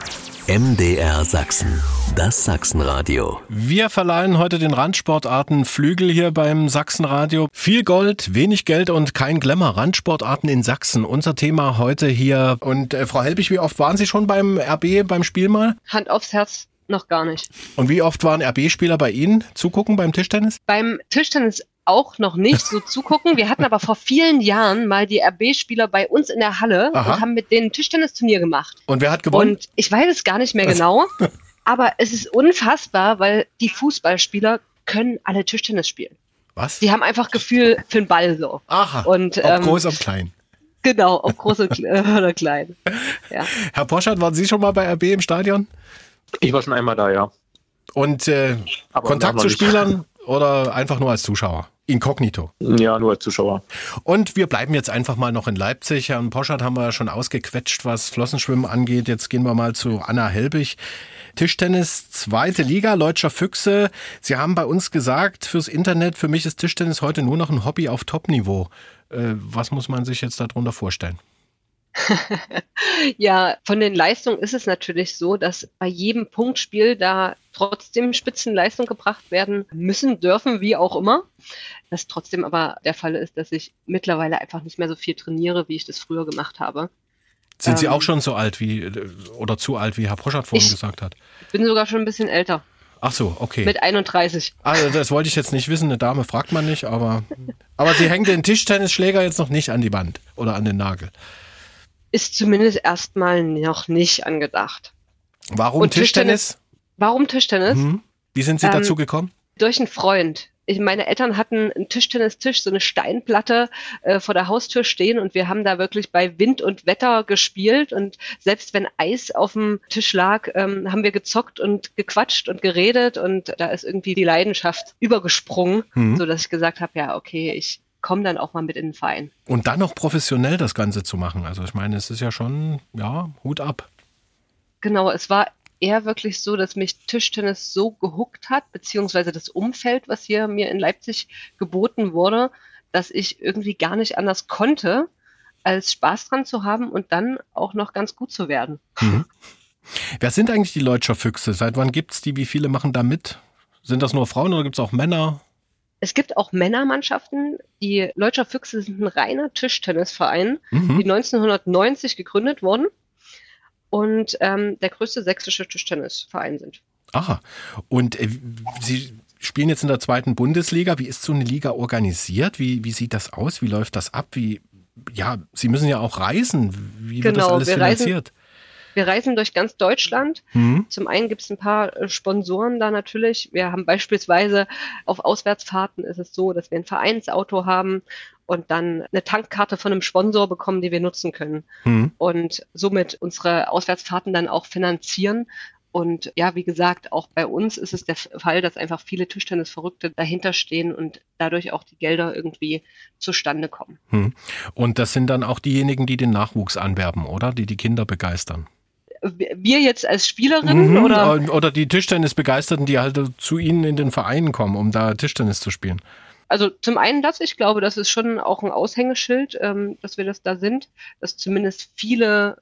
MDR Sachsen, das Sachsenradio. Wir verleihen heute den Randsportarten Flügel hier beim Sachsenradio. Viel Gold, wenig Geld und kein Glamour. Randsportarten in Sachsen. Unser Thema heute hier. Und äh, Frau Helbig, wie oft waren Sie schon beim RB beim Spiel mal? Hand aufs Herz, noch gar nicht. Und wie oft waren RB-Spieler bei Ihnen zugucken beim Tischtennis? Beim Tischtennis auch noch nicht so zugucken. Wir hatten aber vor vielen Jahren mal die RB-Spieler bei uns in der Halle Aha. und haben mit denen Tischtennisturnier gemacht. Und wer hat gewonnen? Und ich weiß es gar nicht mehr genau, aber es ist unfassbar, weil die Fußballspieler können alle Tischtennis spielen. Was? Die haben einfach Gefühl für den Ball so. Aha. Und, ob ähm, groß, ob klein. Genau, ob groß oder klein. Ja. Herr Poschert, waren Sie schon mal bei RB im Stadion? Ich war schon einmal da, ja. Und äh, Kontakt zu. Spielern oder einfach nur als Zuschauer? Inkognito. Ja, nur als Zuschauer. Und wir bleiben jetzt einfach mal noch in Leipzig. Herrn Poschert haben wir ja schon ausgequetscht, was Flossenschwimmen angeht. Jetzt gehen wir mal zu Anna Helbig. Tischtennis, zweite Liga, Leutscher Füchse. Sie haben bei uns gesagt, fürs Internet, für mich ist Tischtennis heute nur noch ein Hobby auf Top-Niveau. Äh, was muss man sich jetzt darunter vorstellen? Ja, von den Leistungen ist es natürlich so, dass bei jedem Punktspiel da trotzdem Spitzenleistungen gebracht werden müssen, dürfen, wie auch immer. Das trotzdem aber der Fall ist, dass ich mittlerweile einfach nicht mehr so viel trainiere, wie ich das früher gemacht habe. Sind Sie Ähm, auch schon so alt wie, oder zu alt, wie Herr Poschert vorhin gesagt hat? Ich bin sogar schon ein bisschen älter, Ach so, okay. mit 31. Also das wollte ich jetzt nicht wissen, eine Dame fragt man nicht, aber, aber Sie hängen den Tischtennisschläger jetzt noch nicht an die Wand oder an den Nagel. Ist zumindest erstmal noch nicht angedacht. Warum Und Tischtennis? Warum Tischtennis? Hm? Wie sind Sie Ähm, dazu gekommen? Durch einen Freund. Ich, meine Eltern hatten einen Tischtennistisch, so eine Steinplatte äh, vor der Haustür stehen und wir haben da wirklich bei Wind und Wetter gespielt und selbst wenn Eis auf dem Tisch lag, ähm, haben wir gezockt und gequatscht und geredet und da ist irgendwie die Leidenschaft übergesprungen, Mhm. so dass ich gesagt habe, ja okay, ich komme dann auch mal mit in den Verein. Und dann noch professionell das Ganze zu machen. Also ich meine, es ist ja schon, ja, Hut ab. Genau, es war eher wirklich so, dass mich Tischtennis so gehuckt hat, beziehungsweise das Umfeld, was hier mir in Leipzig geboten wurde, dass ich irgendwie gar nicht anders konnte, als Spaß dran zu haben und dann auch noch ganz gut zu werden. Wer sind eigentlich die Leutscher Füchse? Seit wann gibt's die? Wie viele machen da mit? Sind das nur Frauen oder gibt's auch Männer? Es gibt auch Männermannschaften. Die Leutscher Füchse sind ein reiner Tischtennisverein, Mhm. die 1990 gegründet wurden und ähm, der größte sächsische Tischtennisverein sind. Aha. Und äh, Sie spielen jetzt in der zweiten Bundesliga. Wie ist so eine Liga organisiert? Wie, wie sieht das aus? Wie läuft das ab? Wie, ja, Sie müssen ja auch reisen. Wie wird das Genau, alles wir reisen- finanziert? Wir reisen durch ganz Deutschland. Mhm. Zum einen gibt es ein paar äh, Sponsoren da natürlich. Wir haben beispielsweise auf Auswärtsfahrten ist es so, dass wir ein Vereinsauto haben und dann eine Tankkarte von einem Sponsor bekommen, die wir nutzen können Mhm. und somit unsere Auswärtsfahrten dann auch finanzieren. Und ja, wie gesagt, auch bei uns ist es der Fall, dass einfach viele Tischtennisverrückte dahinter stehen und dadurch auch die Gelder irgendwie zustande kommen. Hm. Und das sind dann auch diejenigen, die den Nachwuchs anwerben, oder? Die die Kinder begeistern. Wir jetzt als Spielerin Mhm. oder oder die Tischtennisbegeisterten, die halt zu Ihnen in den Verein kommen, um da Tischtennis zu spielen. Also zum einen das, ich glaube, das ist schon auch ein Aushängeschild, ähm, dass wir das da sind, dass zumindest viele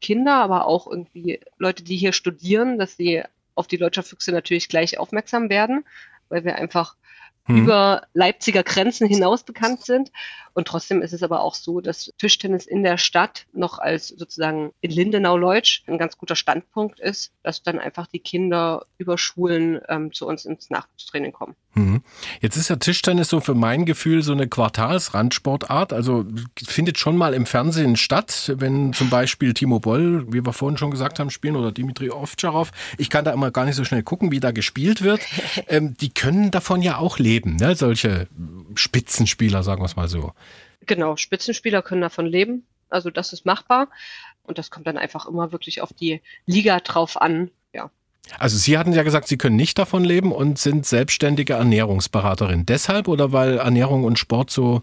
Kinder, aber auch irgendwie Leute, die hier studieren, dass sie auf die Leutscher Füchse natürlich gleich aufmerksam werden, weil wir einfach Hm. über Leipziger Grenzen hinaus bekannt sind. Und trotzdem ist es aber auch so, dass Tischtennis in der Stadt noch als sozusagen in Lindenau-Leutsch ein ganz guter Standpunkt ist, dass dann einfach die Kinder über Schulen ähm, zu uns ins Nachwuchstraining kommen. Mhm. Jetzt ist ja Tischtennis so für mein Gefühl so eine Quartalsrandsportart. Also findet schon mal im Fernsehen statt, wenn zum Beispiel Timo Boll, wie wir vorhin schon gesagt haben, spielen oder Dimitri Ovtcharov. Ich kann da immer gar nicht so schnell gucken, wie da gespielt wird. Ähm, die können davon ja auch leben, ne? solche Spitzenspieler, sagen wir es mal so. Genau, Spitzenspieler können davon leben. Also das ist machbar. Und das kommt dann einfach immer wirklich auf die Liga drauf an. Ja. Also Sie hatten ja gesagt, Sie können nicht davon leben und sind selbstständige Ernährungsberaterin. Deshalb oder weil Ernährung und Sport so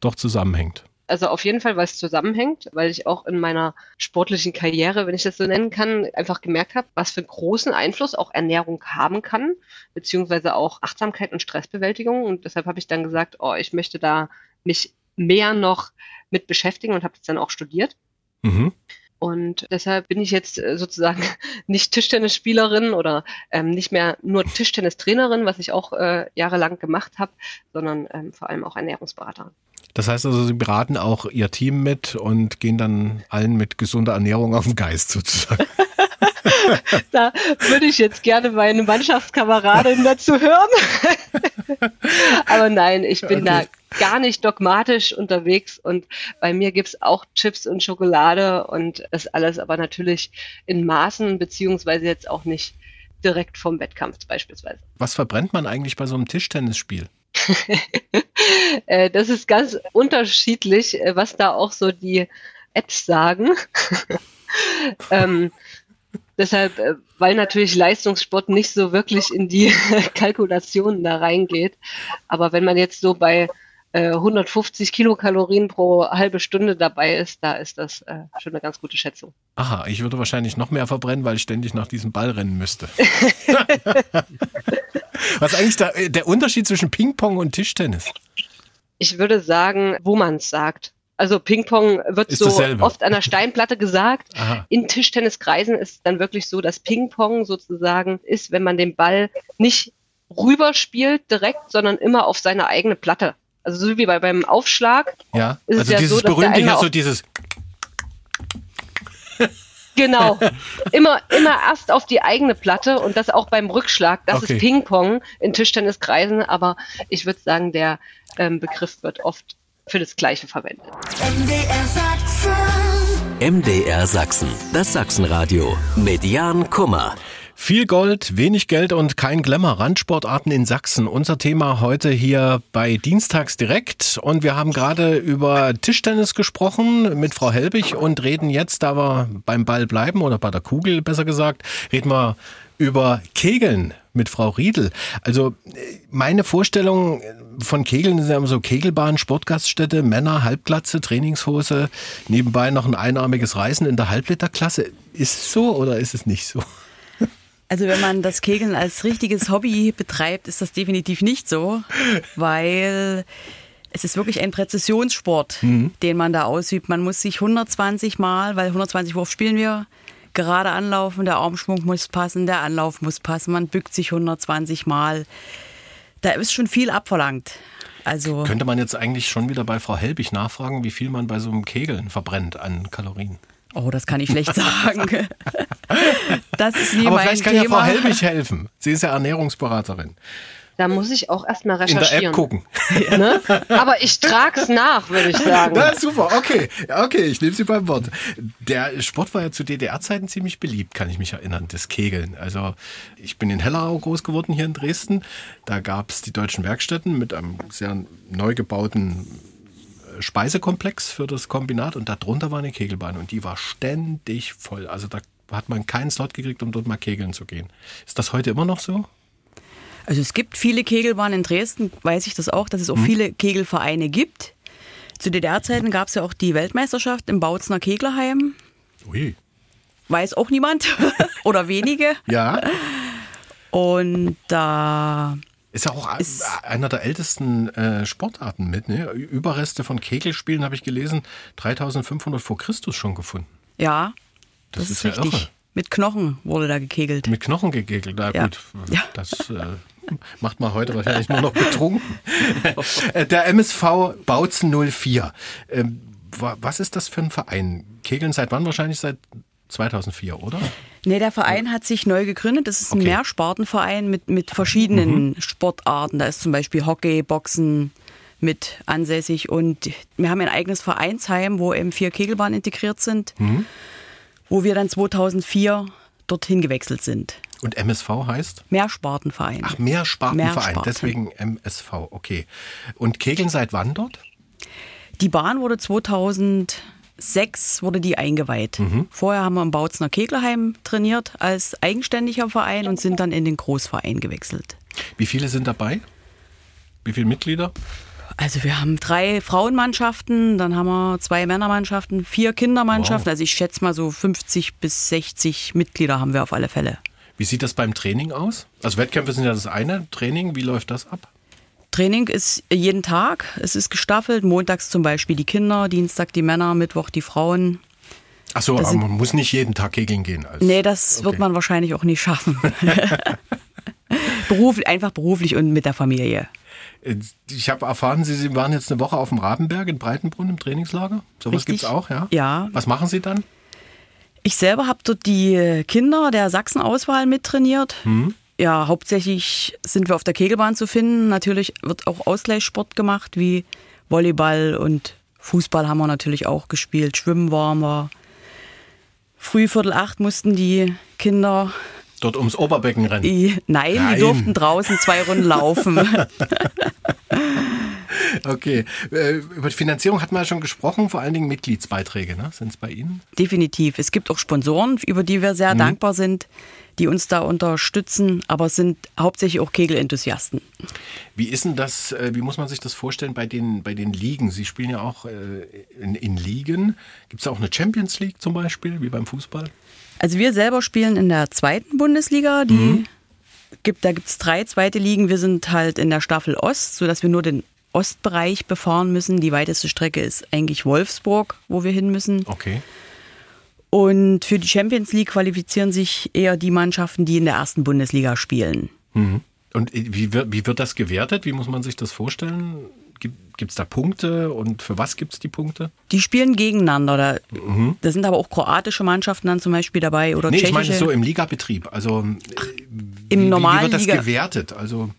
doch zusammenhängt? Also auf jeden Fall, weil es zusammenhängt, weil ich auch in meiner sportlichen Karriere, wenn ich das so nennen kann, einfach gemerkt habe, was für großen Einfluss auch Ernährung haben kann, beziehungsweise auch Achtsamkeit und Stressbewältigung. Und deshalb habe ich dann gesagt, oh, ich möchte da mich mehr noch mit beschäftigen und habe das dann auch studiert. Mhm. Und deshalb bin ich jetzt äh, sozusagen nicht Tischtennisspielerin oder ähm, nicht mehr nur Tischtennistrainerin, was ich auch äh, jahrelang gemacht habe, sondern ähm, vor allem auch Ernährungsberaterin. Das heißt also, Sie beraten auch Ihr Team mit und gehen dann allen mit gesunder Ernährung auf den Geist sozusagen. da würde ich jetzt gerne meine Mannschaftskameradin dazu hören. Aber nein, ich bin okay. da gar nicht dogmatisch unterwegs und bei mir gibt's auch Chips und Schokolade und das alles aber natürlich in Maßen, beziehungsweise jetzt auch nicht direkt vom Wettkampf beispielsweise. Was verbrennt man eigentlich bei so einem Tischtennisspiel? Äh, das ist ganz unterschiedlich, äh, was da auch so die Apps sagen. ähm, Deshalb, äh, weil natürlich Leistungssport nicht so wirklich in die Kalkulationen da reingeht. Aber wenn man jetzt so bei 150 äh, Kilokalorien pro halbe Stunde dabei ist, da ist das äh, schon eine ganz gute Schätzung. Aha, ich würde wahrscheinlich noch mehr verbrennen, weil ich ständig nach diesem Ball rennen müsste. Was ist eigentlich der, der Unterschied zwischen Ping-Pong und Tischtennis? Ich würde sagen, wo man es sagt. Also Ping-Pong wird ist so dasselbe. oft an der Steinplatte gesagt. Aha. In Tischtenniskreisen ist es dann wirklich so, dass Ping-Pong sozusagen ist, wenn man den Ball nicht rüberspielt direkt, sondern immer auf seine eigene Platte. Also so wie bei, beim Aufschlag. Ja, ist also es ja dieses so, berühmte hier so dieses Genau. Immer, immer erst auf die eigene Platte und das auch beim Rückschlag. Das okay. ist Ping-Pong in Tischtenniskreisen, aber ich würde sagen, der ähm, Begriff wird oft für das Gleiche verwendet. MDR Sachsen. MDR Sachsen, das Sachsenradio. Mit Jan Kummer. Viel Gold, wenig Geld und kein Glamour. Randsportarten in Sachsen. Unser Thema heute hier bei Dienstags direkt. Und wir haben gerade über Tischtennis gesprochen mit Frau Helbig und reden jetzt, da wir beim Ball bleiben oder bei der Kugel besser gesagt, reden wir über Kegeln mit Frau Riedel. Also meine Vorstellung von Kegeln ist ja immer so Kegelbahn, Sportgaststätte, Männer, Halbglatze, Trainingshose, nebenbei noch ein einarmiges Reisen in der Halbliterklasse. Ist es so oder ist es nicht so? Also wenn man das Kegeln als richtiges Hobby betreibt, ist das definitiv nicht so, weil es ist wirklich ein Präzisionssport, mhm. den man da ausübt. Man muss sich 120 Mal, weil 120 Wurf spielen wir, gerade anlaufen, der Armschwung muss passen, der Anlauf muss passen, man bückt sich 120 Mal. Da ist schon viel abverlangt. Also Könnte man jetzt eigentlich schon wieder bei Frau Helbig nachfragen, wie viel man bei so einem Kegeln verbrennt an Kalorien? Oh, das kann ich schlecht sagen. Das ist nie Aber mein vielleicht kann Thema. ja Frau Helbig helfen. Sie ist ja Ernährungsberaterin. Da muss ich auch erstmal recherchieren. In der App gucken. Ne? Aber ich trage es nach, würde ich sagen. Na, super, okay. Okay, ich nehme Sie beim Wort. Der Sport war ja zu DDR-Zeiten ziemlich beliebt, kann ich mich erinnern, das Kegeln. Also ich bin in Hellerau groß geworden, hier in Dresden. Da gab es die deutschen Werkstätten mit einem sehr neu gebauten Speisekomplex für das Kombinat und darunter war eine Kegelbahn und die war ständig voll. Also da hat man keinen Slot gekriegt, um dort mal kegeln zu gehen. Ist das heute immer noch so? Also es gibt viele Kegelbahnen in Dresden, weiß ich das auch, dass es auch hm. viele Kegelvereine gibt. Zu DDR-Zeiten gab es ja auch die Weltmeisterschaft im Bautzner Keglerheim. Ui. Weiß auch niemand oder wenige. Ja. Und da ist ja auch ist einer der ältesten äh, Sportarten mit. Ne? Überreste von Kegelspielen habe ich gelesen, 3500 vor Christus schon gefunden. Ja, das, das ist, ist, richtig. Ja irre. Mit Knochen wurde da gekegelt. Mit Knochen gekegelt, na ja. gut. Ja. Das äh, macht man heute wahrscheinlich nur noch betrunken. Äh, der MSV Bautzen 04. Ähm, was ist das für ein Verein? Kegeln seit wann? Wahrscheinlich seit 2004, oder? Nee, der Verein hat sich neu gegründet. Das ist ein okay. Mehrspartenverein mit, mit verschiedenen mhm. Sportarten. Da ist zum Beispiel Hockey, Boxen mit ansässig. Und wir haben ein eigenes Vereinsheim, wo eben vier Kegelbahnen integriert sind, mhm. wo wir dann 2004 dorthin gewechselt sind. Und MSV heißt? Mehrspartenverein. Ach, Mehrspartenverein, Mehrsparten. deswegen MSV, okay. Und Kegeln seit wann dort? Die Bahn wurde 2006 wurde die eingeweiht. Mhm. Vorher haben wir im Bautzner Kegelheim trainiert als eigenständiger Verein und sind dann in den Großverein gewechselt. Wie viele sind dabei? Wie viele Mitglieder? Also wir haben drei Frauenmannschaften, dann haben wir zwei Männermannschaften, vier Kindermannschaften. Wow. Also ich schätze mal so 50 bis 60 Mitglieder haben wir auf alle Fälle. Wie sieht das beim Training aus? Also Wettkämpfe sind ja das eine. Training, wie läuft das ab? Training ist jeden Tag. Es ist gestaffelt. Montags zum Beispiel die Kinder, Dienstag die Männer, Mittwoch die Frauen. Ach so, aber man muss nicht jeden Tag kegeln gehen. Als, nee, das okay. wird man wahrscheinlich auch nicht schaffen. Beruf, einfach beruflich und mit der Familie. Äh, ich habe erfahren, Sie, Sie waren jetzt eine Woche auf dem Rabenberg in Breitenbrunn im Trainingslager. Sowas gibt es auch, ja? Ja. Was machen Sie dann? Ich selber habe dort die Kinder der Sachsen-Auswahl mittrainiert. Mhm. Ja, hauptsächlich sind wir auf der Kegelbahn zu finden. Natürlich wird auch Ausgleichssport gemacht, wie Volleyball und Fußball haben wir natürlich auch gespielt. Schwimmen waren wir. Früh Viertel acht mussten die Kinder Dort ums Oberbecken rennen? Nein, nein, die durften draußen zwei Runden laufen. okay. Äh, über die Finanzierung hat man ja schon gesprochen, vor allen Dingen Mitgliedsbeiträge, ne? Sind es bei Ihnen? Definitiv. Es gibt auch Sponsoren, über die wir sehr mhm. dankbar sind, die uns da unterstützen, aber es sind hauptsächlich auch Kegelenthusiasten. Wie ist denn das, äh, wie muss man sich das vorstellen bei den, bei den Ligen? Sie spielen ja auch äh, in, in Ligen. Gibt es da auch eine Champions League zum Beispiel, wie beim Fußball? Also wir selber spielen in der zweiten Bundesliga. Die mhm. gibt, da gibt es drei zweite Ligen. Wir sind halt in der Staffel Ost, sodass wir nur den Ostbereich befahren müssen. Die weiteste Strecke ist eigentlich Wolfsburg, wo wir hin müssen. Okay. Und für die Champions League qualifizieren sich eher die Mannschaften, die in der ersten Bundesliga spielen. Mhm. Und wie wird, wie wird das gewertet? Wie muss man sich das vorstellen? Gibt es da Punkte und für was gibt es die Punkte? Die spielen gegeneinander. Da, mhm. da, sind aber auch kroatische Mannschaften dann zum Beispiel dabei oder nee, tschechische. ich meine so im Ligabetrieb. Also Ach, im normalen wie wird das Liga gewertet? Also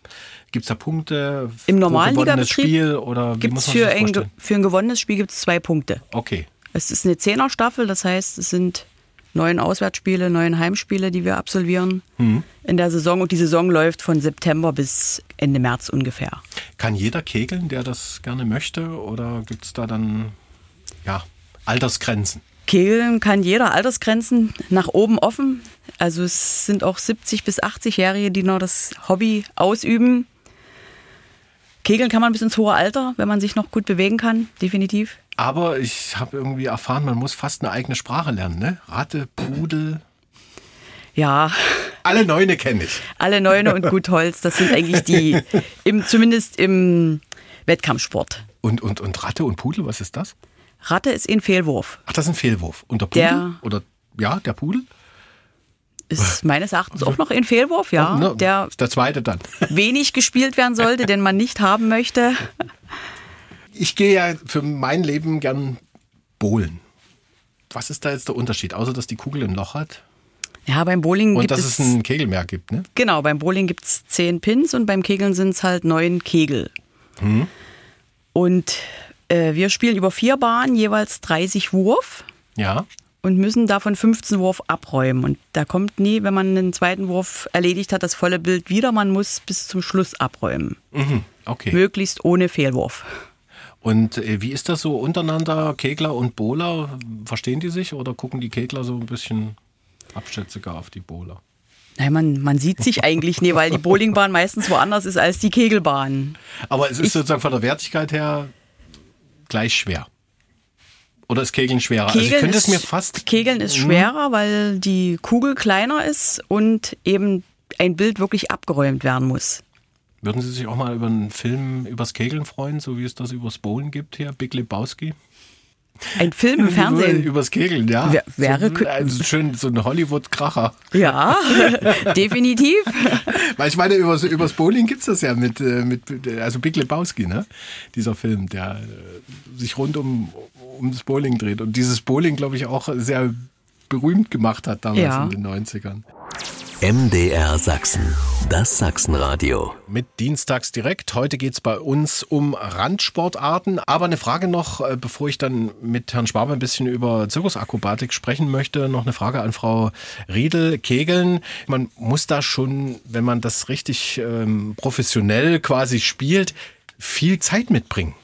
gibt es da Punkte im normalen Ligabetrieb muss man für, ein, für ein gewonnenes Spiel gibt es zwei Punkte. Okay. Es ist eine Zehnerstaffel, das heißt, es sind neun Auswärtsspiele, neun Heimspiele, die wir absolvieren mhm. in der Saison. Und die Saison läuft von September bis Ende März ungefähr. Kann jeder kegeln, der das gerne möchte? Oder gibt es da dann ja, Altersgrenzen? Kegeln kann jeder, Altersgrenzen nach oben offen. Also es sind auch 70- bis 80-Jährige, die noch das Hobby ausüben. Kegeln kann man bis ins hohe Alter, wenn man sich noch gut bewegen kann, definitiv. Aber ich habe irgendwie erfahren, man muss fast eine eigene Sprache lernen, ne? Ratte, Pudel. Ja. Alle Neune kenne ich. Alle Neune und Gutholz, das sind eigentlich die, im, zumindest im Wettkampfsport. Und, und, und Ratte und Pudel, was ist das? Ratte ist ein Fehlwurf. Ach, das ist ein Fehlwurf. Und der Pudel? Der, oder ja, der Pudel? Ist meines Erachtens auch noch ein Fehlwurf, ja. Ne, der, der zweite dann. Wenig gespielt werden sollte, den man nicht haben möchte ich gehe ja für mein Leben gern bowlen. Was ist da jetzt der Unterschied, außer dass die Kugel ein Loch hat? Ja, beim Bowling und gibt dass es, es ein Kegelmerk gibt, ne? Genau, beim Bowling gibt es zehn Pins und beim Kegeln sind es halt neun Kegel. Hm. Und äh, wir spielen über vier Bahnen jeweils 30 Wurf. Ja. Und müssen davon 15 Wurf abräumen. Und da kommt nie, wenn man einen zweiten Wurf erledigt hat, das volle Bild wieder. Man muss bis zum Schluss abräumen. Mhm. Okay. Möglichst ohne Fehlwurf. Und äh, wie ist das so untereinander, Kegler und Bowler? Verstehen die sich oder gucken die Kegler so ein bisschen abschätziger auf die Bowler? Nein, man, man sieht sich eigentlich nie, weil die Bowlingbahn meistens woanders ist als die Kegelbahn. Aber es ist ich, sozusagen von der Wertigkeit her gleich schwer. Oder ist Kegeln schwerer? Kegeln also ich könnte ist, es mir fast. Kegeln ist mhm. schwerer, weil die Kugel kleiner ist und eben ein Bild wirklich abgeräumt werden muss. Würden Sie sich auch mal über einen Film übers Kegeln freuen, so wie es das übers Bowlen gibt hier, Big Lebowski? Ein Film im Fernsehen. Übers Kegeln, ja. Wär, wäre so, also schön, so ein Hollywood-Kracher. Ja, definitiv. Weil ich meine, übers, übers Bowling gibt es das ja mit, äh, mit, also Big Lebowski, ne? Dieser Film, der äh, sich rund um, um das Bowling dreht. Und dieses Bowling, glaube ich, auch sehr berühmt gemacht hat damals Ja. in den 90ern. MDR Sachsen. Das Sachsenradio. Mit Dienstags direkt. Heute geht's bei uns um Randsportarten. Aber eine Frage noch, äh, bevor ich dann mit Herrn Schwabe ein bisschen über Zirkusakrobatik sprechen möchte, noch eine Frage an Frau Riedel. Kegeln, man muss da schon, wenn man das richtig ähm, professionell quasi spielt, viel Zeit mitbringen.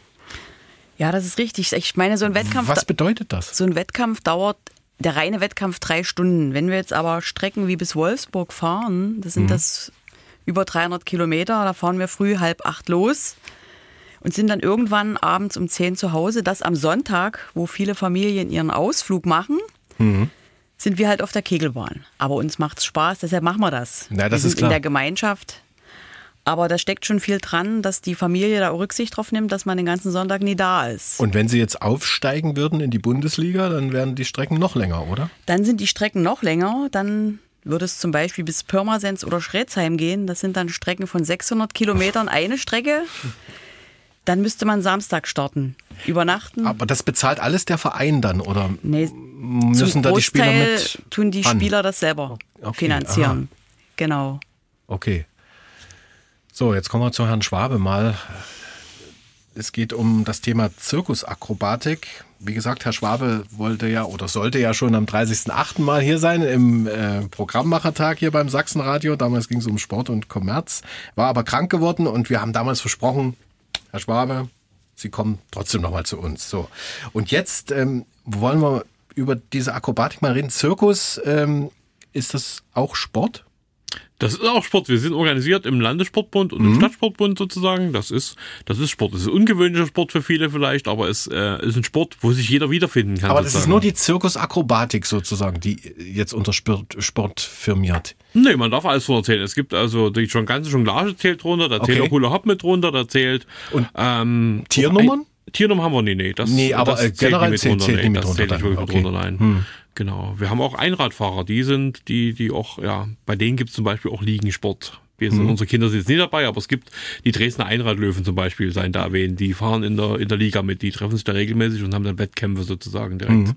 Ja, das ist richtig. Ich meine, so ein Wettkampf, Was bedeutet das? so ein Wettkampf dauert, der reine Wettkampf drei Stunden. Wenn wir jetzt aber Strecken wie bis Wolfsburg fahren, das sind das über 300 Kilometer, da fahren wir früh halb acht los und sind dann irgendwann abends um zehn zu Hause. Das am Sonntag, wo viele Familien ihren Ausflug machen. Sind wir halt auf der Kegelbahn. Aber uns macht's Spaß, deshalb machen wir das. Na, das wir ist sind klar. in der Gemeinschaft. Aber da steckt schon viel dran, dass die Familie da auch Rücksicht drauf nimmt, dass man den ganzen Sonntag nie da ist. Und wenn Sie jetzt aufsteigen würden in die Bundesliga, dann wären die Strecken noch länger, oder? Dann sind die Strecken noch länger. Dann würde es zum Beispiel bis Pirmasens oder Schretzheim gehen. Das sind dann Strecken von 600 Kilometern eine Strecke. Dann müsste man Samstag starten. Übernachten. Aber das bezahlt alles der Verein dann, oder nee, müssen da die Spieler mit? tun die an? Spieler das selber Okay, finanzieren. Genau. Okay. So, jetzt kommen wir zu Herrn Schwabe mal. Es geht um das Thema Zirkusakrobatik. Wie gesagt, Herr Schwabe wollte ja oder sollte ja schon am 30.08. mal hier sein im äh, Programmmachertag hier beim Sachsenradio. Damals ging es um Sport und Kommerz, war aber krank geworden und wir haben damals versprochen, Herr Schwabe, Sie kommen trotzdem nochmal zu uns. So. Und jetzt ähm, wollen wir über diese Akrobatik mal reden. Zirkus, ähm, ist das auch Sport? Das ist auch Sport. Wir sind organisiert im Landessportbund und im Stadtsportbund sozusagen. Das ist, das ist Sport. Das ist ein ungewöhnlicher Sport für viele vielleicht, aber es äh, ist ein Sport, wo sich jeder wiederfinden kann. Aber das ist sozusagen. nur die Zirkusakrobatik sozusagen, die jetzt unter Sport, Sport firmiert. Nee, man darf alles drunter zählen. Es gibt also die schon ganze Jonglage zählt drunter, da zählt auch Hula Hop mit drunter, da zählt Und ähm, Tiernummern? Tiernummern haben wir nie, nee. Das, Nee, aber, das äh, generell zählt- zählt nee, die mit das runter zählt nicht wirklich Okay. Hm. mit runter, nein. Genau. Wir haben auch Einradfahrer, die sind, die, die auch, ja, bei denen gibt es zum Beispiel auch Liegensport. Wir sind, Unsere Kinder sind jetzt nicht dabei, aber es gibt die Dresdner Einradlöwen zum Beispiel, seien da erwähnt, die fahren in der, in der Liga mit, die treffen sich da regelmäßig und haben dann Wettkämpfe sozusagen direkt. Hm.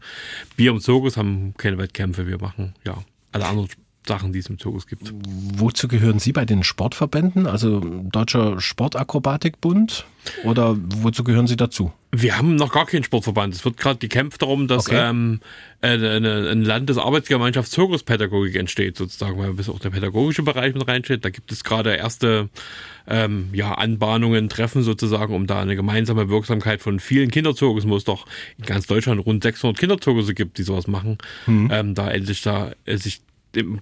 Wir im Zirkus haben keine Wettkämpfe, wir machen, ja, alle anderen Sachen, die es im Zirkus gibt. Wozu gehören Sie bei den Sportverbänden, also Deutscher Sportakrobatikbund? Oder wozu gehören Sie dazu? Wir haben noch gar keinen Sportverband. Es wird gerade gekämpft darum, dass Okay. ähm, eine, eine, ein Landesarbeitsgemeinschaft Zirkuspädagogik entsteht, sozusagen, weil bis auch der pädagogische Bereich mit reinsteht. Da gibt es gerade erste ähm, ja, Anbahnungen, Treffen sozusagen, um da eine gemeinsame Wirksamkeit von vielen Kinderzirkussen, wo es doch in ganz Deutschland rund 600 Kinderzirkusse gibt, die sowas machen, ähm, da endlich da äh, sich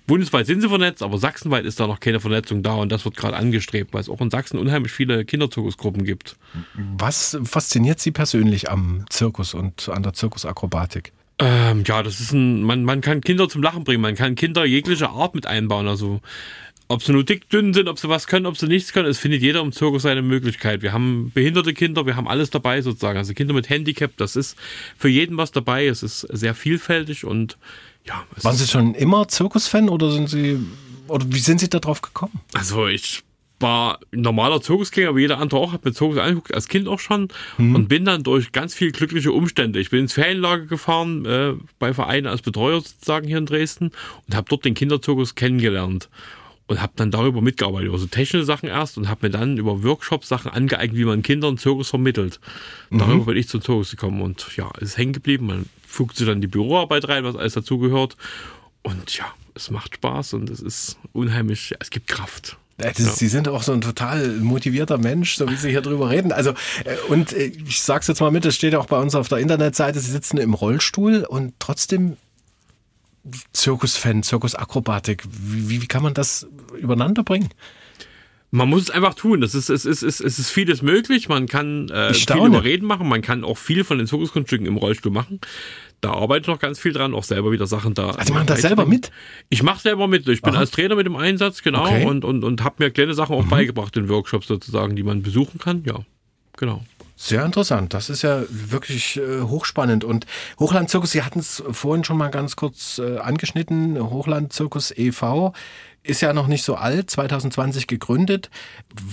Bundesweit sind sie vernetzt, aber sachsenweit ist da noch keine Vernetzung da und das wird gerade angestrebt, weil es auch in Sachsen unheimlich viele Kinderzirkusgruppen gibt. Was fasziniert Sie persönlich am Zirkus und an der Zirkusakrobatik? Ähm, ja, das ist ein, man, man kann Kinder zum Lachen bringen, man kann Kinder jeglicher Art mit einbauen. Also ob sie nur dick, dünn sind, ob sie was können, ob sie nichts können, es findet jeder im Zirkus seine Möglichkeit. Wir haben behinderte Kinder, wir haben alles dabei sozusagen. Also Kinder mit Handicap, das ist für jeden was dabei. Es ist sehr vielfältig und ja, Waren Sie schon immer Zirkusfan oder sind Sie oder wie sind Sie da drauf gekommen? also ich war ein normaler Zirkusgänger, wie jeder andere auch, habe mir Zirkus angeguckt, als Kind auch schon und bin dann durch ganz viel glückliche Umstände. Ich bin ins Ferienlager gefahren, äh, bei Vereinen als Betreuer sozusagen hier in Dresden und habe dort den Kinderzirkus kennengelernt und habe dann darüber mitgearbeitet, also technische Sachen erst und habe mir dann über Workshops Sachen angeeignet, wie man Kindern Zirkus vermittelt. Darüber bin ich zum Zirkus gekommen und ja, es ist hängen geblieben. Man fugt sich dann die Büroarbeit rein, was alles dazugehört und ja, es macht Spaß und es ist unheimlich, es gibt Kraft. Sie sind auch so ein total motivierter Mensch, so wie Sie hier drüber reden. Also, äh, und äh, ich sag's jetzt mal mit, das steht auch bei uns auf der Internetseite, Sie sitzen im Rollstuhl und trotzdem Zirkusfan, Zirkusakrobatik. Wie, wie kann man das übereinander bringen? Man muss es einfach tun. Das ist, es, ist, es, ist, es ist vieles möglich. Man kann äh, viel staune. überreden machen. Man kann auch viel von den Zirkuskunststücken im Rollstuhl machen. Da arbeite ich noch ganz viel dran, auch selber wieder Sachen da. Also, Sie machen das selber mit? Ich mache selber mit. Ich bin Aha. als Trainer mit im Einsatz, genau, Okay. Mhm. und, und, und habe mir kleine Sachen auch beigebracht in Workshops sozusagen, die man besuchen kann. Ja, genau. Sehr interessant. Das ist ja wirklich äh, hochspannend. Und Hochlandzirkus, Sie hatten es vorhin schon mal ganz kurz äh, angeschnitten. Hochlandzirkus e.V. ist ja noch nicht so alt, 2020 gegründet.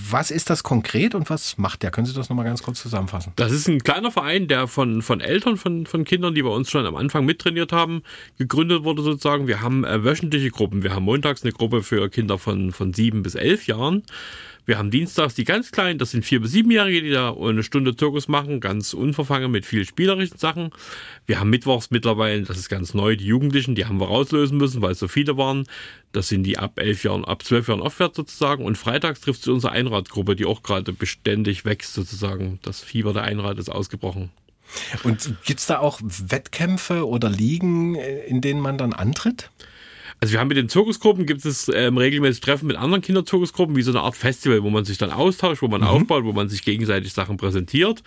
Was ist das konkret und was macht der? Können Sie das nochmal ganz kurz zusammenfassen? Das ist ein kleiner Verein, der von, von Eltern von, von Kindern, die bei uns schon am Anfang mittrainiert haben, gegründet wurde sozusagen. Wir haben äh, wöchentliche Gruppen. Wir haben montags eine Gruppe für Kinder von, von sieben bis elf Jahren. Wir haben dienstags die ganz kleinen, das sind vier bis siebenjährige, die da eine Stunde Zirkus machen, ganz unverfangen mit viel spielerischen Sachen. Wir haben mittwochs mittlerweile, das ist ganz neu, die Jugendlichen, die haben wir rauslösen müssen, weil es so viele waren. Das sind die ab elf Jahren, ab zwölf Jahren aufwärts sozusagen. Und freitags trifft sich unsere Einradgruppe, die auch gerade beständig wächst sozusagen. Das Fieber der Einrad ist ausgebrochen. Und gibt's da auch Wettkämpfe oder Ligen, in denen man dann antritt? Also wir haben mit den Zirkusgruppen gibt es ähm, regelmäßig Treffen mit anderen Kinderzirkusgruppen, wie so eine Art Festival, wo man sich dann austauscht, wo man mhm. aufbaut, wo man sich gegenseitig Sachen präsentiert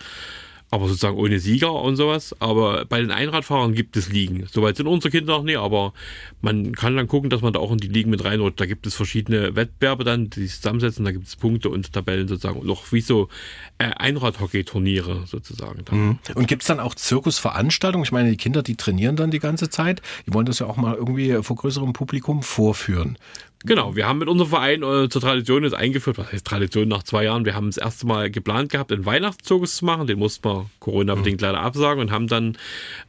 aber sozusagen ohne Sieger und sowas. Aber bei den Einradfahrern gibt es Ligen. Soweit sind unsere Kinder noch nie, aber man kann dann gucken, dass man da auch in die Ligen mit reinrutscht. Da gibt es verschiedene Wettbewerbe dann, die sich zusammensetzen. Da gibt es Punkte und Tabellen sozusagen. Und auch wie so äh, Einradhockey-Turniere sozusagen. Mhm. Und gibt es dann auch Zirkusveranstaltungen? Ich meine, die Kinder, die trainieren dann die ganze Zeit. Die wollen das ja auch mal irgendwie vor größerem Publikum vorführen. Genau, wir haben mit unserem Verein äh, zur Tradition jetzt eingeführt, was heißt Tradition nach zwei Jahren, wir haben das erste Mal geplant gehabt, einen Weihnachtszirkus zu machen, den mussten wir Corona-bedingt mhm. leider absagen und haben dann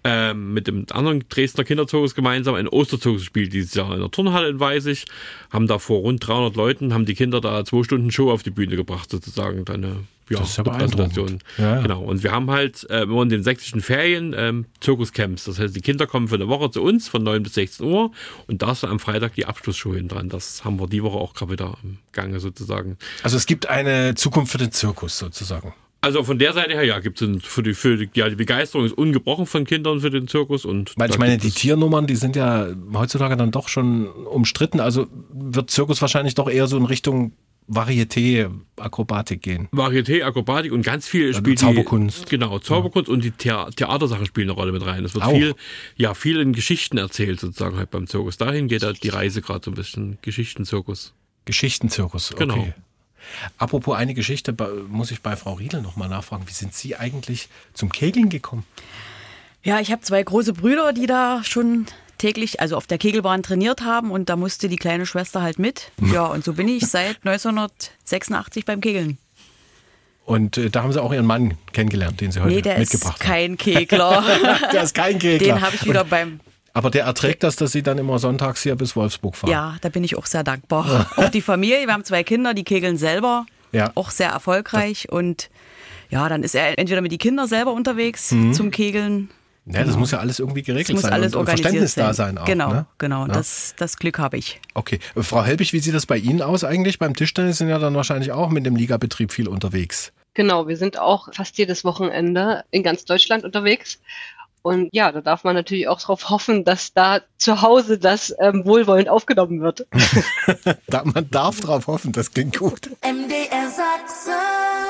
ähm, mit dem anderen Dresdner Kinderzirkus gemeinsam einen Osterzirkus gespielt, dieses Jahr in der Turnhalle in Weißig, haben da vor rund 300 Leuten, haben die Kinder da zwei Stunden Show auf die Bühne gebracht sozusagen, dann eine ja, das ist ja Präsentation. Ja. Genau. Und wir haben halt äh, immer in den sächsischen Ferien ähm, Zirkuscamps. Das heißt, die Kinder kommen für eine Woche zu uns von 9 bis 16 Uhr und da ist am Freitag die Abschlussshow hin dran. Das haben wir die Woche auch gerade wieder im Gange sozusagen. Also es gibt eine Zukunft für den Zirkus sozusagen. Also von der Seite her, ja, gibt es für die, für die, ja, die Begeisterung ist ungebrochen von Kindern für den Zirkus und. Weil ich meine, die Tiernummern, die sind ja heutzutage dann doch schon umstritten. Also wird Zirkus wahrscheinlich doch eher so in Richtung Varieté, Akrobatik gehen. Varieté, Akrobatik und ganz viel also spielt Zauberkunst. Die, genau, Zauberkunst ja. und die Thea Theatersachen spielen eine Rolle mit rein. Es wird Auch. viel, ja, viel in Geschichten erzählt sozusagen halt beim Zirkus. Dahin geht halt die Reise gerade so ein bisschen. Geschichtenzirkus. Geschichtenzirkus, okay. Genau. Apropos eine Geschichte, muss ich bei Frau Riedel nochmal nachfragen. Wie sind Sie eigentlich zum Kegeln gekommen? Ja, ich habe zwei große Brüder, die da schon täglich, also auf der Kegelbahn trainiert haben und da musste die kleine Schwester halt mit. Ja, und so bin ich seit 1986 beim Kegeln. Und äh, da haben Sie auch Ihren Mann kennengelernt, den Sie heute nee, der mitgebracht ist kein Kegler. der ist kein Kegler. Den habe ich wieder beim aber der erträgt das, dass Sie dann immer sonntags hier bis Wolfsburg fahren. Ja, da bin ich auch sehr dankbar. auch die Familie, wir haben zwei Kinder, die kegeln selber. Ja. Auch sehr erfolgreich. Und ja, dann ist er entweder mit den Kindern selber unterwegs mhm. zum Kegeln ja, genau. das muss ja alles irgendwie geregelt das muss sein alles und Verständnis sein. da sein auch. Genau, ne? genau. Ja. Das, das Glück habe ich. Okay. Frau Helbig, wie sieht das bei Ihnen aus eigentlich? Beim Tischtennis sind ja dann wahrscheinlich auch mit dem Ligabetrieb viel unterwegs. Genau, wir sind auch fast jedes Wochenende in ganz Deutschland unterwegs. Und ja, da darf man natürlich auch darauf hoffen, dass da zu Hause das ähm, wohlwollend aufgenommen wird. man darf darauf hoffen, das klingt gut. MDR Sachsen.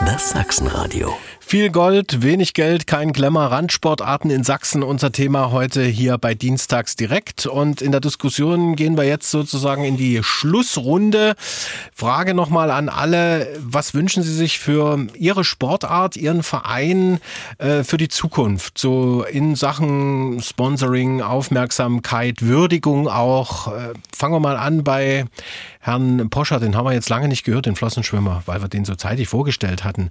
Das Sachsenradio. Viel Gold, wenig Geld, kein Glamour, Randsportarten in Sachsen. Unser Thema heute hier bei Dienstags direkt. Und in der Diskussion gehen wir jetzt sozusagen in die Schlussrunde. Frage nochmal an alle, was wünschen Sie sich für Ihre Sportart, Ihren Verein äh, für die Zukunft? So in Sachen Sponsoring, Aufmerksamkeit, Würdigung auch. Äh, fangen wir mal an bei Herrn Poscher, den haben wir jetzt lange nicht gehört, den Flossenschwimmer, weil wir den so zeitig vorgestellt hatten.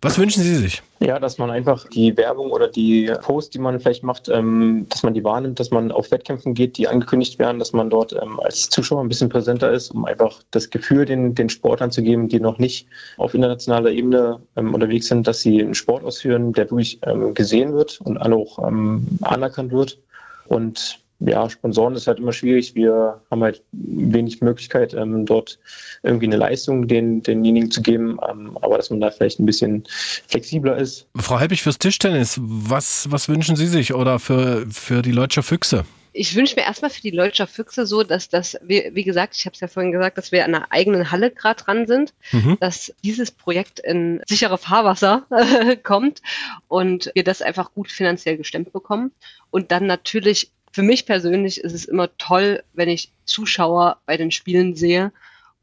Was wünschen Sie sich? Ja, dass man einfach die Werbung oder die Posts, die man vielleicht macht, ähm, dass man die wahrnimmt, dass man auf Wettkämpfen geht, die angekündigt werden, dass man dort ähm, als Zuschauer ein bisschen präsenter ist, um einfach das Gefühl den, den Sportlern zu geben, die noch nicht auf internationaler Ebene ähm, unterwegs sind, dass sie einen Sport ausführen, der wirklich ähm, gesehen wird und auch ähm, anerkannt wird. Und ja, Sponsoren ist halt immer schwierig. Wir haben halt wenig Möglichkeit, ähm, dort irgendwie eine Leistung den, denjenigen zu geben, ähm, aber dass man da vielleicht ein bisschen flexibler ist. Frau Helbig fürs Tischtennis, was, was wünschen Sie sich oder für, für die Leutscher Füchse? ich wünsche mir erstmal für die Leutscher Füchse so, dass das, wie, wie gesagt, ich habe es ja vorhin gesagt, dass wir an einer eigenen Halle gerade dran sind, mhm. dass dieses Projekt in sichere Fahrwasser kommt und wir das einfach gut finanziell gestemmt bekommen. Und dann natürlich für mich persönlich ist es immer toll, wenn ich Zuschauer bei den Spielen sehe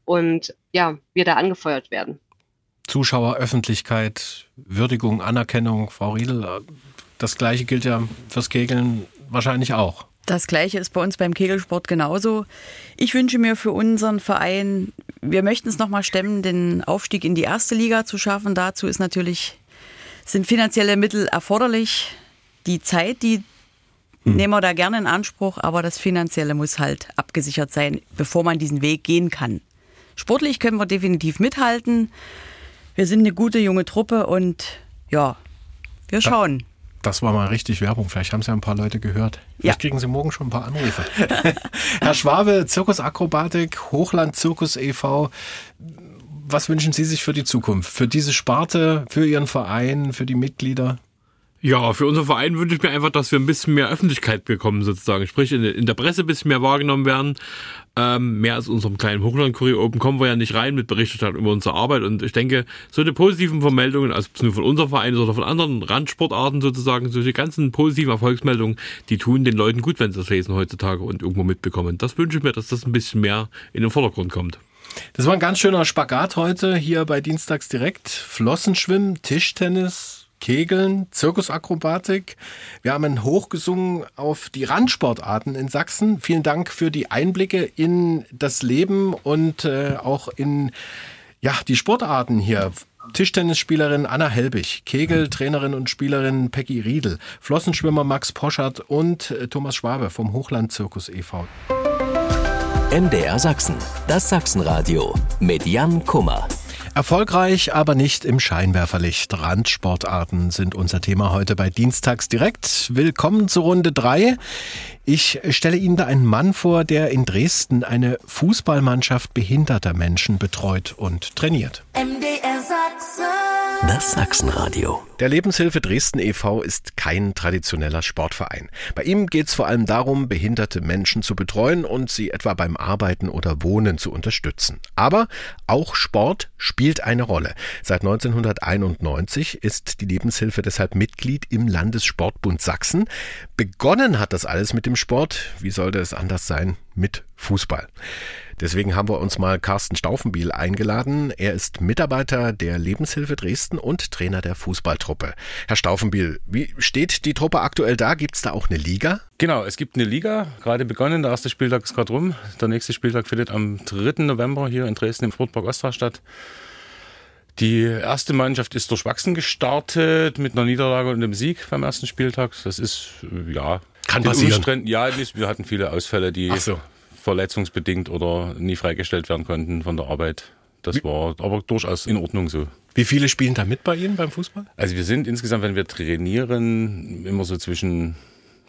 und ja, wir da angefeuert werden. Zuschauer, Öffentlichkeit, Würdigung, Anerkennung, Frau Riedel, das gleiche gilt ja fürs Kegeln wahrscheinlich auch. Das gleiche ist bei uns beim Kegelsport genauso. Ich wünsche mir für unseren Verein, wir möchten es nochmal stemmen, den Aufstieg in die erste Liga zu schaffen. Dazu ist natürlich, sind finanzielle Mittel erforderlich. Die Zeit, die. Nehmen wir da gerne in Anspruch, aber das Finanzielle muss halt abgesichert sein, bevor man diesen Weg gehen kann. Sportlich können wir definitiv mithalten. Wir sind eine gute junge Truppe und ja, wir schauen. Das war mal richtig Werbung. Vielleicht haben Sie ja ein paar Leute gehört. Vielleicht ja. kriegen Sie morgen schon ein paar Anrufe. Herr Schwabe, Zirkusakrobatik, Hochland Zirkus e.V. Was wünschen Sie sich für die Zukunft? Für diese Sparte, für Ihren Verein, für die Mitglieder? Ja, für unseren Verein wünsche ich mir einfach, dass wir ein bisschen mehr Öffentlichkeit bekommen, sozusagen. Sprich, in der Presse ein bisschen mehr wahrgenommen werden. Ähm, mehr als unserem kleinen Hochlandkurier Open kommen wir ja nicht rein mit Berichterstattung über unsere Arbeit. Und ich denke, so eine positiven Vermeldungen, also nur von unserem Verein oder von anderen Randsportarten sozusagen, solche ganzen positiven Erfolgsmeldungen, die tun den Leuten gut, wenn sie das lesen heutzutage und irgendwo mitbekommen. Das wünsche ich mir, dass das ein bisschen mehr in den Vordergrund kommt. Das war ein ganz schöner Spagat heute hier bei Dienstags direkt. Flossenschwimmen, Tischtennis, Kegeln, Zirkusakrobatik. Wir haben hochgesungen auf die Randsportarten in Sachsen. Vielen Dank für die Einblicke in das Leben und äh, auch in ja, die Sportarten hier. Tischtennisspielerin Anna Helbig, Kegeltrainerin und Spielerin Peggy Riedel, Flossenschwimmer Max Poschert und äh, Thomas Schwabe vom Hochlandzirkus e.V. MDR Sachsen, das Sachsenradio mit Jan Kummer. Erfolgreich, aber nicht im Scheinwerferlicht. Randsportarten sind unser Thema heute bei Dienstags direkt. Willkommen zu Runde 3. Ich stelle Ihnen da einen Mann vor, der in Dresden eine Fußballmannschaft behinderter Menschen betreut und trainiert. MDR. Das Sachsenradio. Der Lebenshilfe Dresden e.V. ist kein traditioneller Sportverein. Bei ihm geht es vor allem darum, behinderte Menschen zu betreuen und sie etwa beim Arbeiten oder Wohnen zu unterstützen. Aber auch Sport spielt eine Rolle. Seit 1991 ist die Lebenshilfe deshalb Mitglied im Landessportbund Sachsen. Begonnen hat das alles mit dem Sport. Wie sollte es anders sein? Mit Fußball. Deswegen haben wir uns mal Carsten Staufenbiel eingeladen. Er ist Mitarbeiter der Lebenshilfe Dresden und Trainer der Fußballtruppe. Herr Staufenbiel, wie steht die Truppe aktuell da? Gibt es da auch eine Liga? Genau, es gibt eine Liga, gerade begonnen. Der erste Spieltag ist gerade rum. Der nächste Spieltag findet am 3. November hier in Dresden im Sportpark Ostra statt. Die erste Mannschaft ist durchwachsen gestartet mit einer Niederlage und einem Sieg beim ersten Spieltag. Das ist, ja. Kann passieren. Ja, wir hatten viele Ausfälle, die so verletzungsbedingt oder nie freigestellt werden konnten von der Arbeit. Das war aber durchaus in Ordnung so. Wie viele spielen da mit bei Ihnen beim Fußball? Also wir sind insgesamt, wenn wir trainieren, immer so zwischen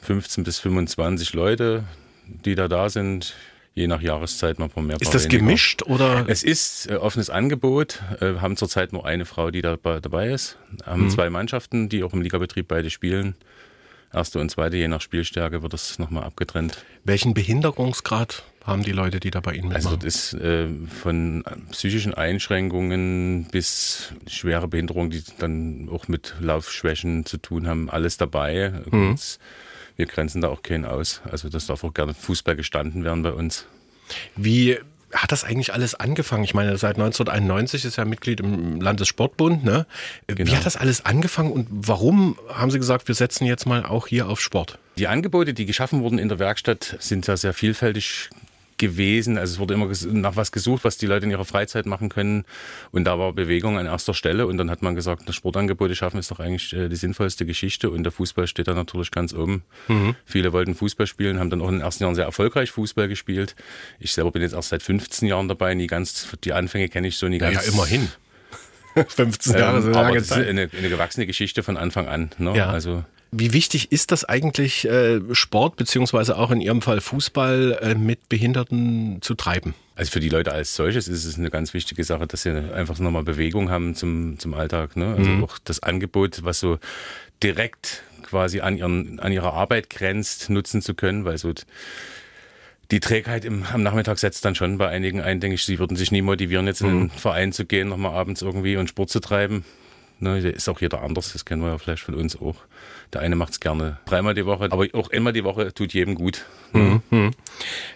15 bis 25 Leute, die da da sind. Je nach Jahreszeit mal mehr. Ist das weniger. gemischt oder? Es ist äh, offenes Angebot. Äh, haben zurzeit nur eine Frau, die da dabei ist. Haben mhm. zwei Mannschaften, die auch im Ligabetrieb beide spielen erste und zweite, je nach Spielstärke wird das nochmal abgetrennt. Welchen Behinderungsgrad haben die Leute, die da bei Ihnen also mitmachen? Also das ist äh, von psychischen Einschränkungen bis schwere Behinderungen, die dann auch mit Laufschwächen zu tun haben, alles dabei. Mhm. Wir grenzen da auch keinen aus. Also das darf auch gerne Fußball gestanden werden bei uns. Wie hat das eigentlich alles angefangen? Ich meine, seit 1991 ist er Mitglied im Landessportbund. Ne? Genau. Wie hat das alles angefangen und warum haben Sie gesagt, wir setzen jetzt mal auch hier auf Sport? Die Angebote, die geschaffen wurden in der Werkstatt, sind ja sehr vielfältig gewesen. Also es wurde immer nach was gesucht, was die Leute in ihrer Freizeit machen können. Und da war Bewegung an erster Stelle. Und dann hat man gesagt, das Sportangebote schaffen ist doch eigentlich äh, die sinnvollste Geschichte. Und der Fußball steht da natürlich ganz oben. Mhm. Viele wollten Fußball spielen, haben dann auch in den ersten Jahren sehr erfolgreich Fußball gespielt. Ich selber bin jetzt erst seit 15 Jahren dabei. Nie ganz, die Anfänge kenne ich so nie ganz. Ja, immerhin. 15 Jahre ähm, aber das ist eine, eine gewachsene Geschichte von Anfang an. Ne? Ja. Also wie wichtig ist das eigentlich, äh, Sport beziehungsweise auch in Ihrem Fall Fußball äh, mit Behinderten zu treiben? Also für die Leute als solches ist es eine ganz wichtige Sache, dass sie einfach nochmal Bewegung haben zum, zum Alltag. Ne? Also mhm. auch das Angebot, was so direkt quasi an, ihren, an ihrer Arbeit grenzt, nutzen zu können, weil so die Trägheit im, am Nachmittag setzt dann schon bei einigen ein, denke ich, sie würden sich nie motivieren, jetzt in den mhm. Verein zu gehen, nochmal abends irgendwie und Sport zu treiben. Ne, ist auch jeder anders, das kennen wir ja vielleicht von uns auch. Der eine macht es gerne dreimal die Woche, aber auch einmal die Woche tut jedem gut. Mhm. Mhm.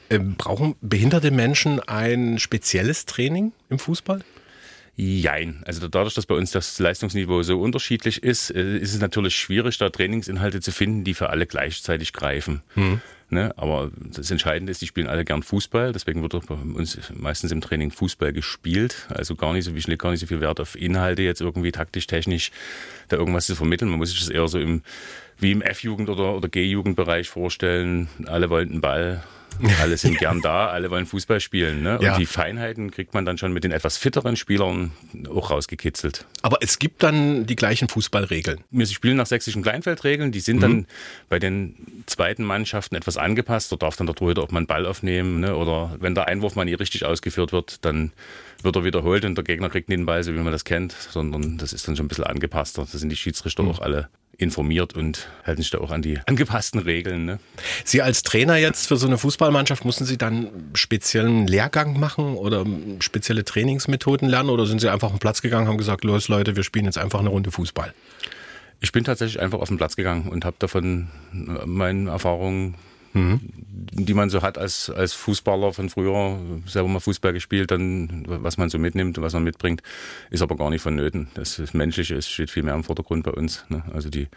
Ähm, brauchen behinderte Menschen ein spezielles Training im Fußball? Jein. Also dadurch, dass bei uns das Leistungsniveau so unterschiedlich ist, äh, ist es natürlich schwierig, da Trainingsinhalte zu finden, die für alle gleichzeitig greifen. Mhm. Ne? Aber das Entscheidende ist, die spielen alle gern Fußball. Deswegen wird bei uns meistens im Training Fußball gespielt. Also gar nicht so, ich lege gar nicht so viel Wert auf Inhalte, jetzt irgendwie taktisch, technisch da irgendwas zu vermitteln. Man muss sich das eher so im, wie im F-Jugend oder, oder G-Jugendbereich vorstellen. Alle wollen einen Ball alle sind gern da, alle wollen Fußball spielen. Ne? Und ja. die Feinheiten kriegt man dann schon mit den etwas fitteren Spielern auch rausgekitzelt. Aber es gibt dann die gleichen Fußballregeln. Wir spielen nach sächsischen Kleinfeldregeln. Die sind mhm. dann bei den zweiten Mannschaften etwas angepasst. Da darf dann der Torhüter auch mal einen Ball aufnehmen. Ne? Oder wenn der Einwurf mal nie richtig ausgeführt wird, dann wird er wiederholt und der Gegner kriegt nicht den Ball, so wie man das kennt, sondern das ist dann schon ein bisschen angepasster. Da sind die Schiedsrichter mhm. auch alle informiert und halten sich da auch an die angepassten Regeln. Ne? Sie als Trainer jetzt für so eine Fußballmannschaft, mussten Sie dann speziellen Lehrgang machen oder spezielle Trainingsmethoden lernen oder sind Sie einfach auf den Platz gegangen und haben gesagt, los Leute, wir spielen jetzt einfach eine Runde Fußball? Ich bin tatsächlich einfach auf den Platz gegangen und habe davon meine Erfahrungen mhm. die man so hat als, als Fußballer von früher, selber mal Fußball gespielt, dann was man so mitnimmt und was man mitbringt, ist aber gar nicht vonnöten. Das, Menschliche ist, steht viel mehr im Vordergrund bei uns. Ne? Also die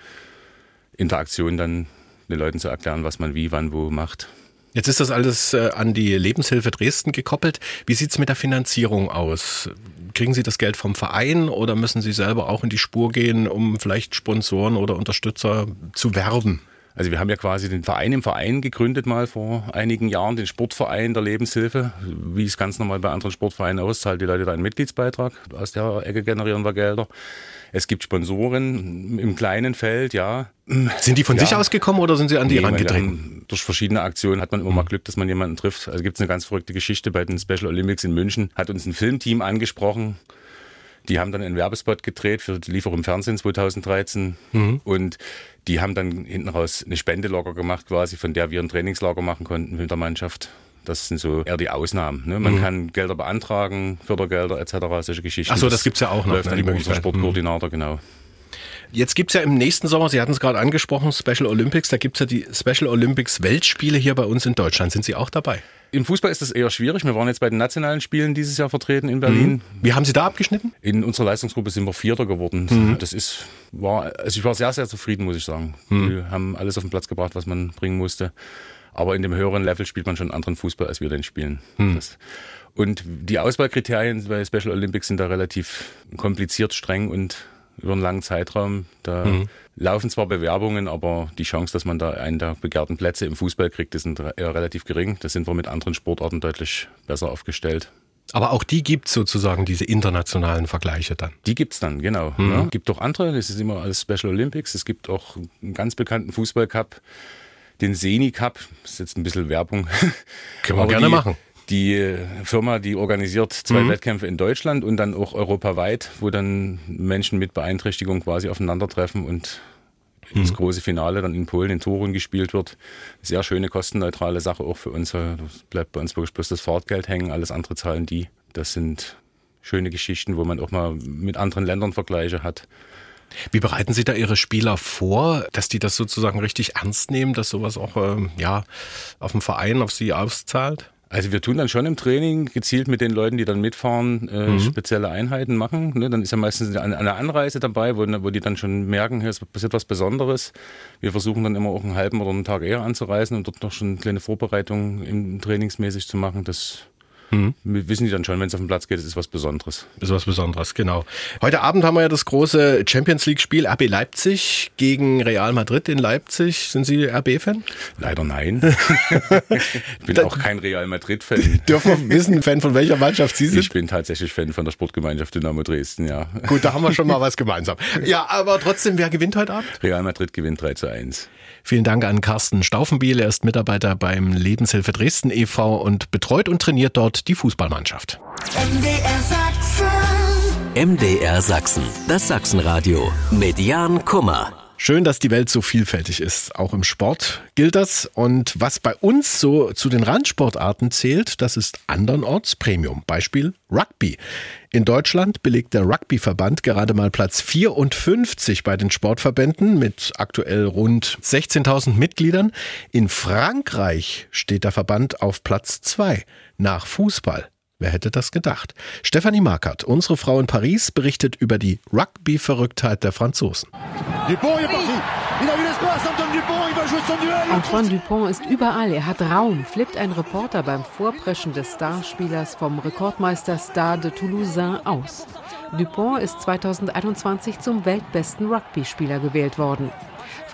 Interaktion dann den Leuten zu erklären, was man wie, wann, wo macht. Jetzt ist das alles äh, an die Lebenshilfe Dresden gekoppelt. Wie sieht es mit der Finanzierung aus? Kriegen Sie das Geld vom Verein oder müssen Sie selber auch in die Spur gehen, um vielleicht Sponsoren oder Unterstützer zu werben? Also wir haben ja quasi den Verein im Verein gegründet mal vor einigen Jahren, den Sportverein der Lebenshilfe. Wie es ganz normal bei anderen Sportvereinen auszahlt, die Leute da einen Mitgliedsbeitrag. Aus der Ecke generieren wir Gelder. Es gibt Sponsoren im kleinen Feld, ja. Sind die von ja. sich ausgekommen oder sind sie an die nee, herangetreten? Durch verschiedene Aktionen hat man immer mal Glück, dass man jemanden trifft. Also gibt es eine ganz verrückte Geschichte bei den Special Olympics in München. Hat uns ein Filmteam angesprochen. Die haben dann einen Werbespot gedreht für die Lieferung im Fernsehen 2013 mhm. und die haben dann hinten raus eine Spende locker gemacht, quasi, von der wir ein Trainingslager machen konnten mit der Mannschaft. Das sind so eher die Ausnahmen. Ne? Man mhm. kann Gelder beantragen, Fördergelder etc., solche Geschichten. Achso, das, das gibt's ja auch noch. Läuft ne, dann über unseren Sportkoordinator, mhm. genau. Jetzt gibt's ja im nächsten Sommer, Sie hatten es gerade angesprochen, Special Olympics, da gibt's ja die Special Olympics Weltspiele hier bei uns in Deutschland. Sind Sie auch dabei? Im Fußball ist das eher schwierig. Wir waren jetzt bei den nationalen Spielen dieses Jahr vertreten in Berlin. Mhm. Wie haben Sie da abgeschnitten? In unserer Leistungsgruppe sind wir Vierter geworden. Mhm. Das ist, war, also ich war sehr, sehr zufrieden, muss ich sagen. Mhm. Wir haben alles auf den Platz gebracht, was man bringen musste. Aber in dem höheren Level spielt man schon anderen Fußball, als wir den spielen. Mhm. Das, und die Auswahlkriterien bei Special Olympics sind da relativ kompliziert, streng und über einen langen Zeitraum. Da mhm. laufen zwar Bewerbungen, aber die Chance, dass man da einen der begehrten Plätze im Fußball kriegt, ist eher relativ gering. Da sind wir mit anderen Sportarten deutlich besser aufgestellt. Aber auch die gibt es sozusagen, diese internationalen Vergleiche dann. Die gibt es dann, genau. Mhm. Ja, gibt auch andere, das ist immer alles Special Olympics. Es gibt auch einen ganz bekannten Fußballcup, den Seni Cup. Das ist jetzt ein bisschen Werbung. Können wir gerne die, machen. Die Firma, die organisiert zwei mhm. Wettkämpfe in Deutschland und dann auch europaweit, wo dann Menschen mit Beeinträchtigung quasi aufeinandertreffen und mhm. das große Finale dann in Polen in Torun gespielt wird. Sehr schöne, kostenneutrale Sache auch für uns. Da bleibt bei uns wirklich bloß das Fahrtgeld hängen, alles andere zahlen die. Das sind schöne Geschichten, wo man auch mal mit anderen Ländern Vergleiche hat. Wie bereiten Sie da Ihre Spieler vor, dass die das sozusagen richtig ernst nehmen, dass sowas auch ähm, ja, auf dem Verein auf sie auszahlt? Also wir tun dann schon im Training gezielt mit den Leuten, die dann mitfahren, äh, mhm. spezielle Einheiten machen. Ne? Dann ist ja meistens eine, eine Anreise dabei, wo, wo die dann schon merken, hier ist passiert was Besonderes. Wir versuchen dann immer auch einen halben oder einen Tag eher anzureisen und dort noch schon kleine Vorbereitungen im trainingsmäßig zu machen. Das Mhm. Wissen die dann schon, wenn es auf den Platz geht, es ist was Besonderes. Ist was Besonderes, genau. Heute Abend haben wir ja das große Champions League-Spiel RB Leipzig gegen Real Madrid in Leipzig. Sind Sie RB-Fan? Leider nein. ich bin auch kein Real Madrid-Fan. Dürfen wir wissen, Fan von welcher Mannschaft Sie sind? Ich bin tatsächlich Fan von der Sportgemeinschaft Dynamo Dresden, ja. Gut, da haben wir schon mal was gemeinsam. Ja, aber trotzdem, wer gewinnt heute Abend? Real Madrid gewinnt 3 zu 1. Vielen Dank an Carsten Staufenbiel. Er ist Mitarbeiter beim Lebenshilfe Dresden e.V. und betreut und trainiert dort die Fußballmannschaft. MDR Sachsen. MDR Sachsen. Das Sachsenradio. Median Kummer. Schön, dass die Welt so vielfältig ist. Auch im Sport gilt das. Und was bei uns so zu den Randsportarten zählt, das ist andernorts Premium. Beispiel Rugby. In Deutschland belegt der Rugbyverband gerade mal Platz 54 bei den Sportverbänden mit aktuell rund 16.000 Mitgliedern. In Frankreich steht der Verband auf Platz 2 nach Fußball. Wer hätte das gedacht? Stefanie Markert, unsere Frau in Paris, berichtet über die Rugby-Verrücktheit der Franzosen. Antoine Dupont ist überall. Er hat Raum, flippt ein Reporter beim Vorpreschen des Starspielers vom Rekordmeister Stade de Toulousain aus. Dupont ist 2021 zum weltbesten Rugby-Spieler gewählt worden.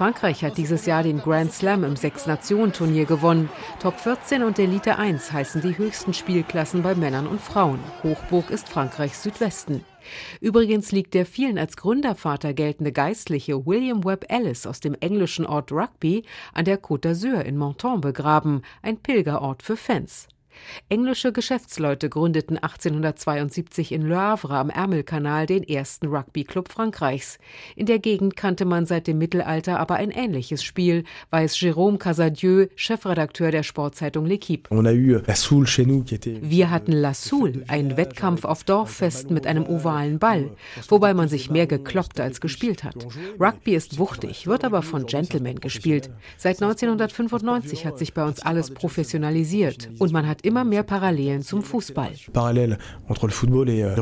Frankreich hat dieses Jahr den Grand Slam im Sechs-Nationen-Turnier gewonnen. Top 14 und Elite 1 heißen die höchsten Spielklassen bei Männern und Frauen. Hochburg ist Frankreichs Südwesten. Übrigens liegt der vielen als Gründervater geltende Geistliche William Webb Ellis aus dem englischen Ort Rugby an der Côte d'Azur in Menton begraben, ein Pilgerort für Fans. Englische Geschäftsleute gründeten 1872 in Le Havre am Ärmelkanal den ersten Rugby-Club Frankreichs. In der Gegend kannte man seit dem Mittelalter aber ein ähnliches Spiel, weiß Jérôme Casadieu, Chefredakteur der Sportzeitung L'Equipe. Wir hatten La Soule, ein Wettkampf auf Dorffesten mit einem ovalen Ball, wobei man sich mehr gekloppt als gespielt hat. Rugby ist wuchtig, wird aber von Gentlemen gespielt. Seit 1995 hat sich bei uns alles professionalisiert und man hat immer mehr Parallelen zum Fußball. Euh,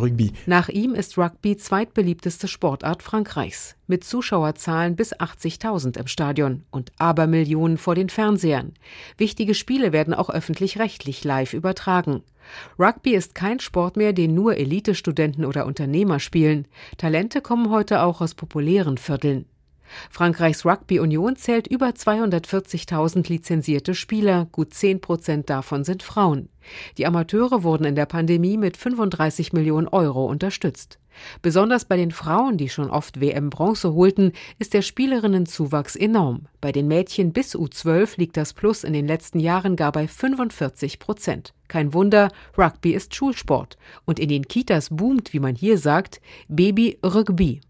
Nach ihm ist Rugby zweitbeliebteste Sportart Frankreichs, mit Zuschauerzahlen bis 80.000 im Stadion und Abermillionen vor den Fernsehern. Wichtige Spiele werden auch öffentlich-rechtlich live übertragen. Rugby ist kein Sport mehr, den nur Elitestudenten oder Unternehmer spielen. Talente kommen heute auch aus populären Vierteln. Frankreichs Rugby Union zählt über 240.000 lizenzierte Spieler, gut 10 Prozent davon sind Frauen. Die Amateure wurden in der Pandemie mit 35 Millionen Euro unterstützt. Besonders bei den Frauen, die schon oft WM-Bronze holten, ist der Spielerinnenzuwachs enorm. Bei den Mädchen bis U12 liegt das Plus in den letzten Jahren gar bei 45 Prozent. Kein Wunder, Rugby ist Schulsport. Und in den Kitas boomt, wie man hier sagt, Baby Rugby.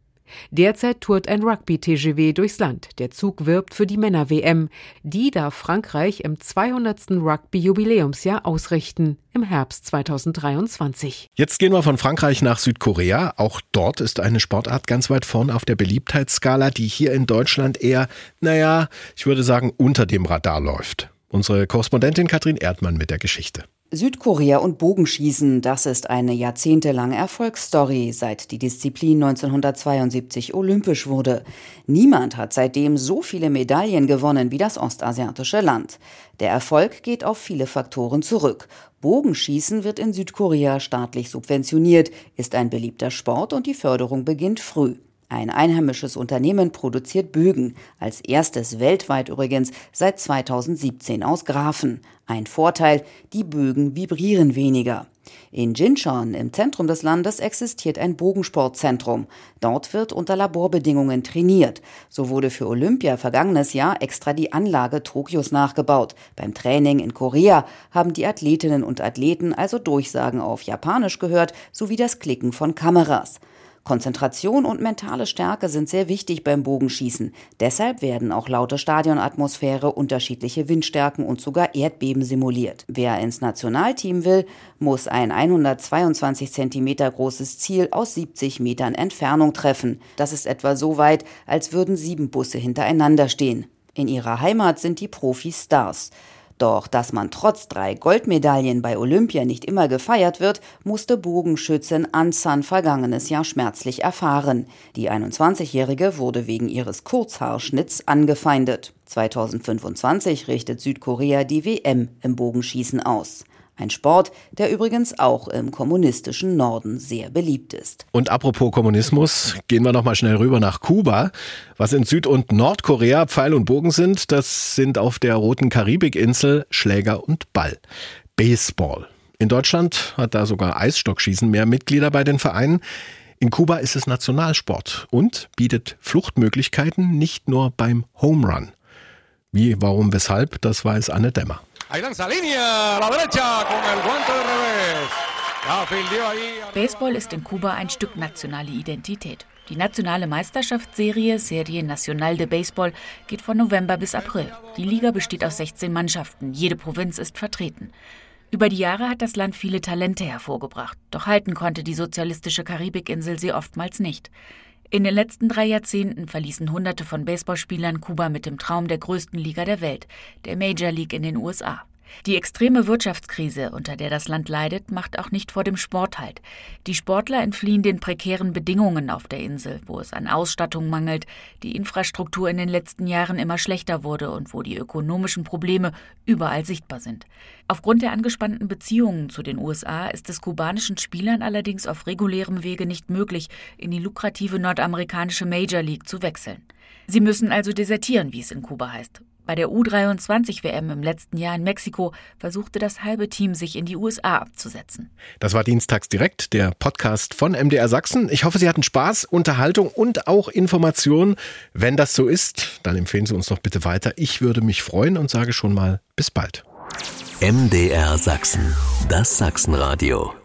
Derzeit tourt ein Rugby-TGW durchs Land. Der Zug wirbt für die Männer-WM. Die darf Frankreich im 200. Rugby-Jubiläumsjahr ausrichten, im Herbst 2023. Jetzt gehen wir von Frankreich nach Südkorea. Auch dort ist eine Sportart ganz weit vorn auf der Beliebtheitsskala, die hier in Deutschland eher, naja, ich würde sagen, unter dem Radar läuft. Unsere Korrespondentin Katrin Erdmann mit der Geschichte. Südkorea und Bogenschießen, das ist eine jahrzehntelange Erfolgsstory, seit die Disziplin 1972 olympisch wurde. Niemand hat seitdem so viele Medaillen gewonnen wie das ostasiatische Land. Der Erfolg geht auf viele Faktoren zurück. Bogenschießen wird in Südkorea staatlich subventioniert, ist ein beliebter Sport und die Förderung beginnt früh. Ein einheimisches Unternehmen produziert Bögen, als erstes weltweit übrigens seit 2017 aus Grafen. Ein Vorteil, die Bögen vibrieren weniger. In Jincheon, im Zentrum des Landes, existiert ein Bogensportzentrum. Dort wird unter Laborbedingungen trainiert. So wurde für Olympia vergangenes Jahr extra die Anlage Tokios nachgebaut. Beim Training in Korea haben die Athletinnen und Athleten also Durchsagen auf Japanisch gehört, sowie das Klicken von Kameras. Konzentration und mentale Stärke sind sehr wichtig beim Bogenschießen. Deshalb werden auch laute Stadionatmosphäre, unterschiedliche Windstärken und sogar Erdbeben simuliert. Wer ins Nationalteam will, muss ein 122 Zentimeter großes Ziel aus 70 Metern Entfernung treffen. Das ist etwa so weit, als würden sieben Busse hintereinander stehen. In ihrer Heimat sind die Profis Stars. Doch dass man trotz drei Goldmedaillen bei Olympia nicht immer gefeiert wird, musste Bogenschützin Ansan vergangenes Jahr schmerzlich erfahren. Die 21-Jährige wurde wegen ihres Kurzhaarschnitts angefeindet. 2025 richtet Südkorea die WM im Bogenschießen aus. Ein Sport, der übrigens auch im kommunistischen Norden sehr beliebt ist. Und apropos Kommunismus, gehen wir noch mal schnell rüber nach Kuba. Was in Süd- und Nordkorea Pfeil und Bogen sind, das sind auf der roten Karibikinsel Schläger und Ball. Baseball. In Deutschland hat da sogar Eisstockschießen mehr Mitglieder bei den Vereinen. In Kuba ist es Nationalsport und bietet Fluchtmöglichkeiten nicht nur beim Home Run. Wie, warum, weshalb, das weiß Anne Dämmer. Ahí lanza línea, la derecha con el guante de revés. Baseball ist in Kuba ein Stück nationale Identität. Die nationale Meisterschaftsserie Serie Nacional de Baseball geht von November bis April. Die Liga besteht aus 16 Mannschaften, jede Provinz ist vertreten. Über die Jahre hat das Land viele Talente hervorgebracht, doch halten konnte die sozialistische Karibikinsel sie oftmals nicht. In den letzten drei Jahrzehnten verließen Hunderte von Baseballspielern Kuba mit dem Traum der größten Liga der Welt, der Major League in den USA. Die extreme Wirtschaftskrise, unter der das Land leidet, macht auch nicht vor dem Sport halt. Die Sportler entfliehen den prekären Bedingungen auf der Insel, wo es an Ausstattung mangelt, die Infrastruktur in den letzten Jahren immer schlechter wurde und wo die ökonomischen Probleme überall sichtbar sind. Aufgrund der angespannten Beziehungen zu den USA ist es kubanischen Spielern allerdings auf regulärem Wege nicht möglich, in die lukrative nordamerikanische Major League zu wechseln. Sie müssen also desertieren, wie es in Kuba heißt. Bei der U23-WM im letzten Jahr in Mexiko versuchte das halbe Team, sich in die USA abzusetzen. Das war Dienstags direkt, der Podcast von MDR Sachsen. Ich hoffe, Sie hatten Spaß, Unterhaltung und auch Informationen. Wenn das so ist, dann empfehlen Sie uns doch bitte weiter. Ich würde mich freuen und sage schon mal bis bald. MDR Sachsen, das Sachsenradio.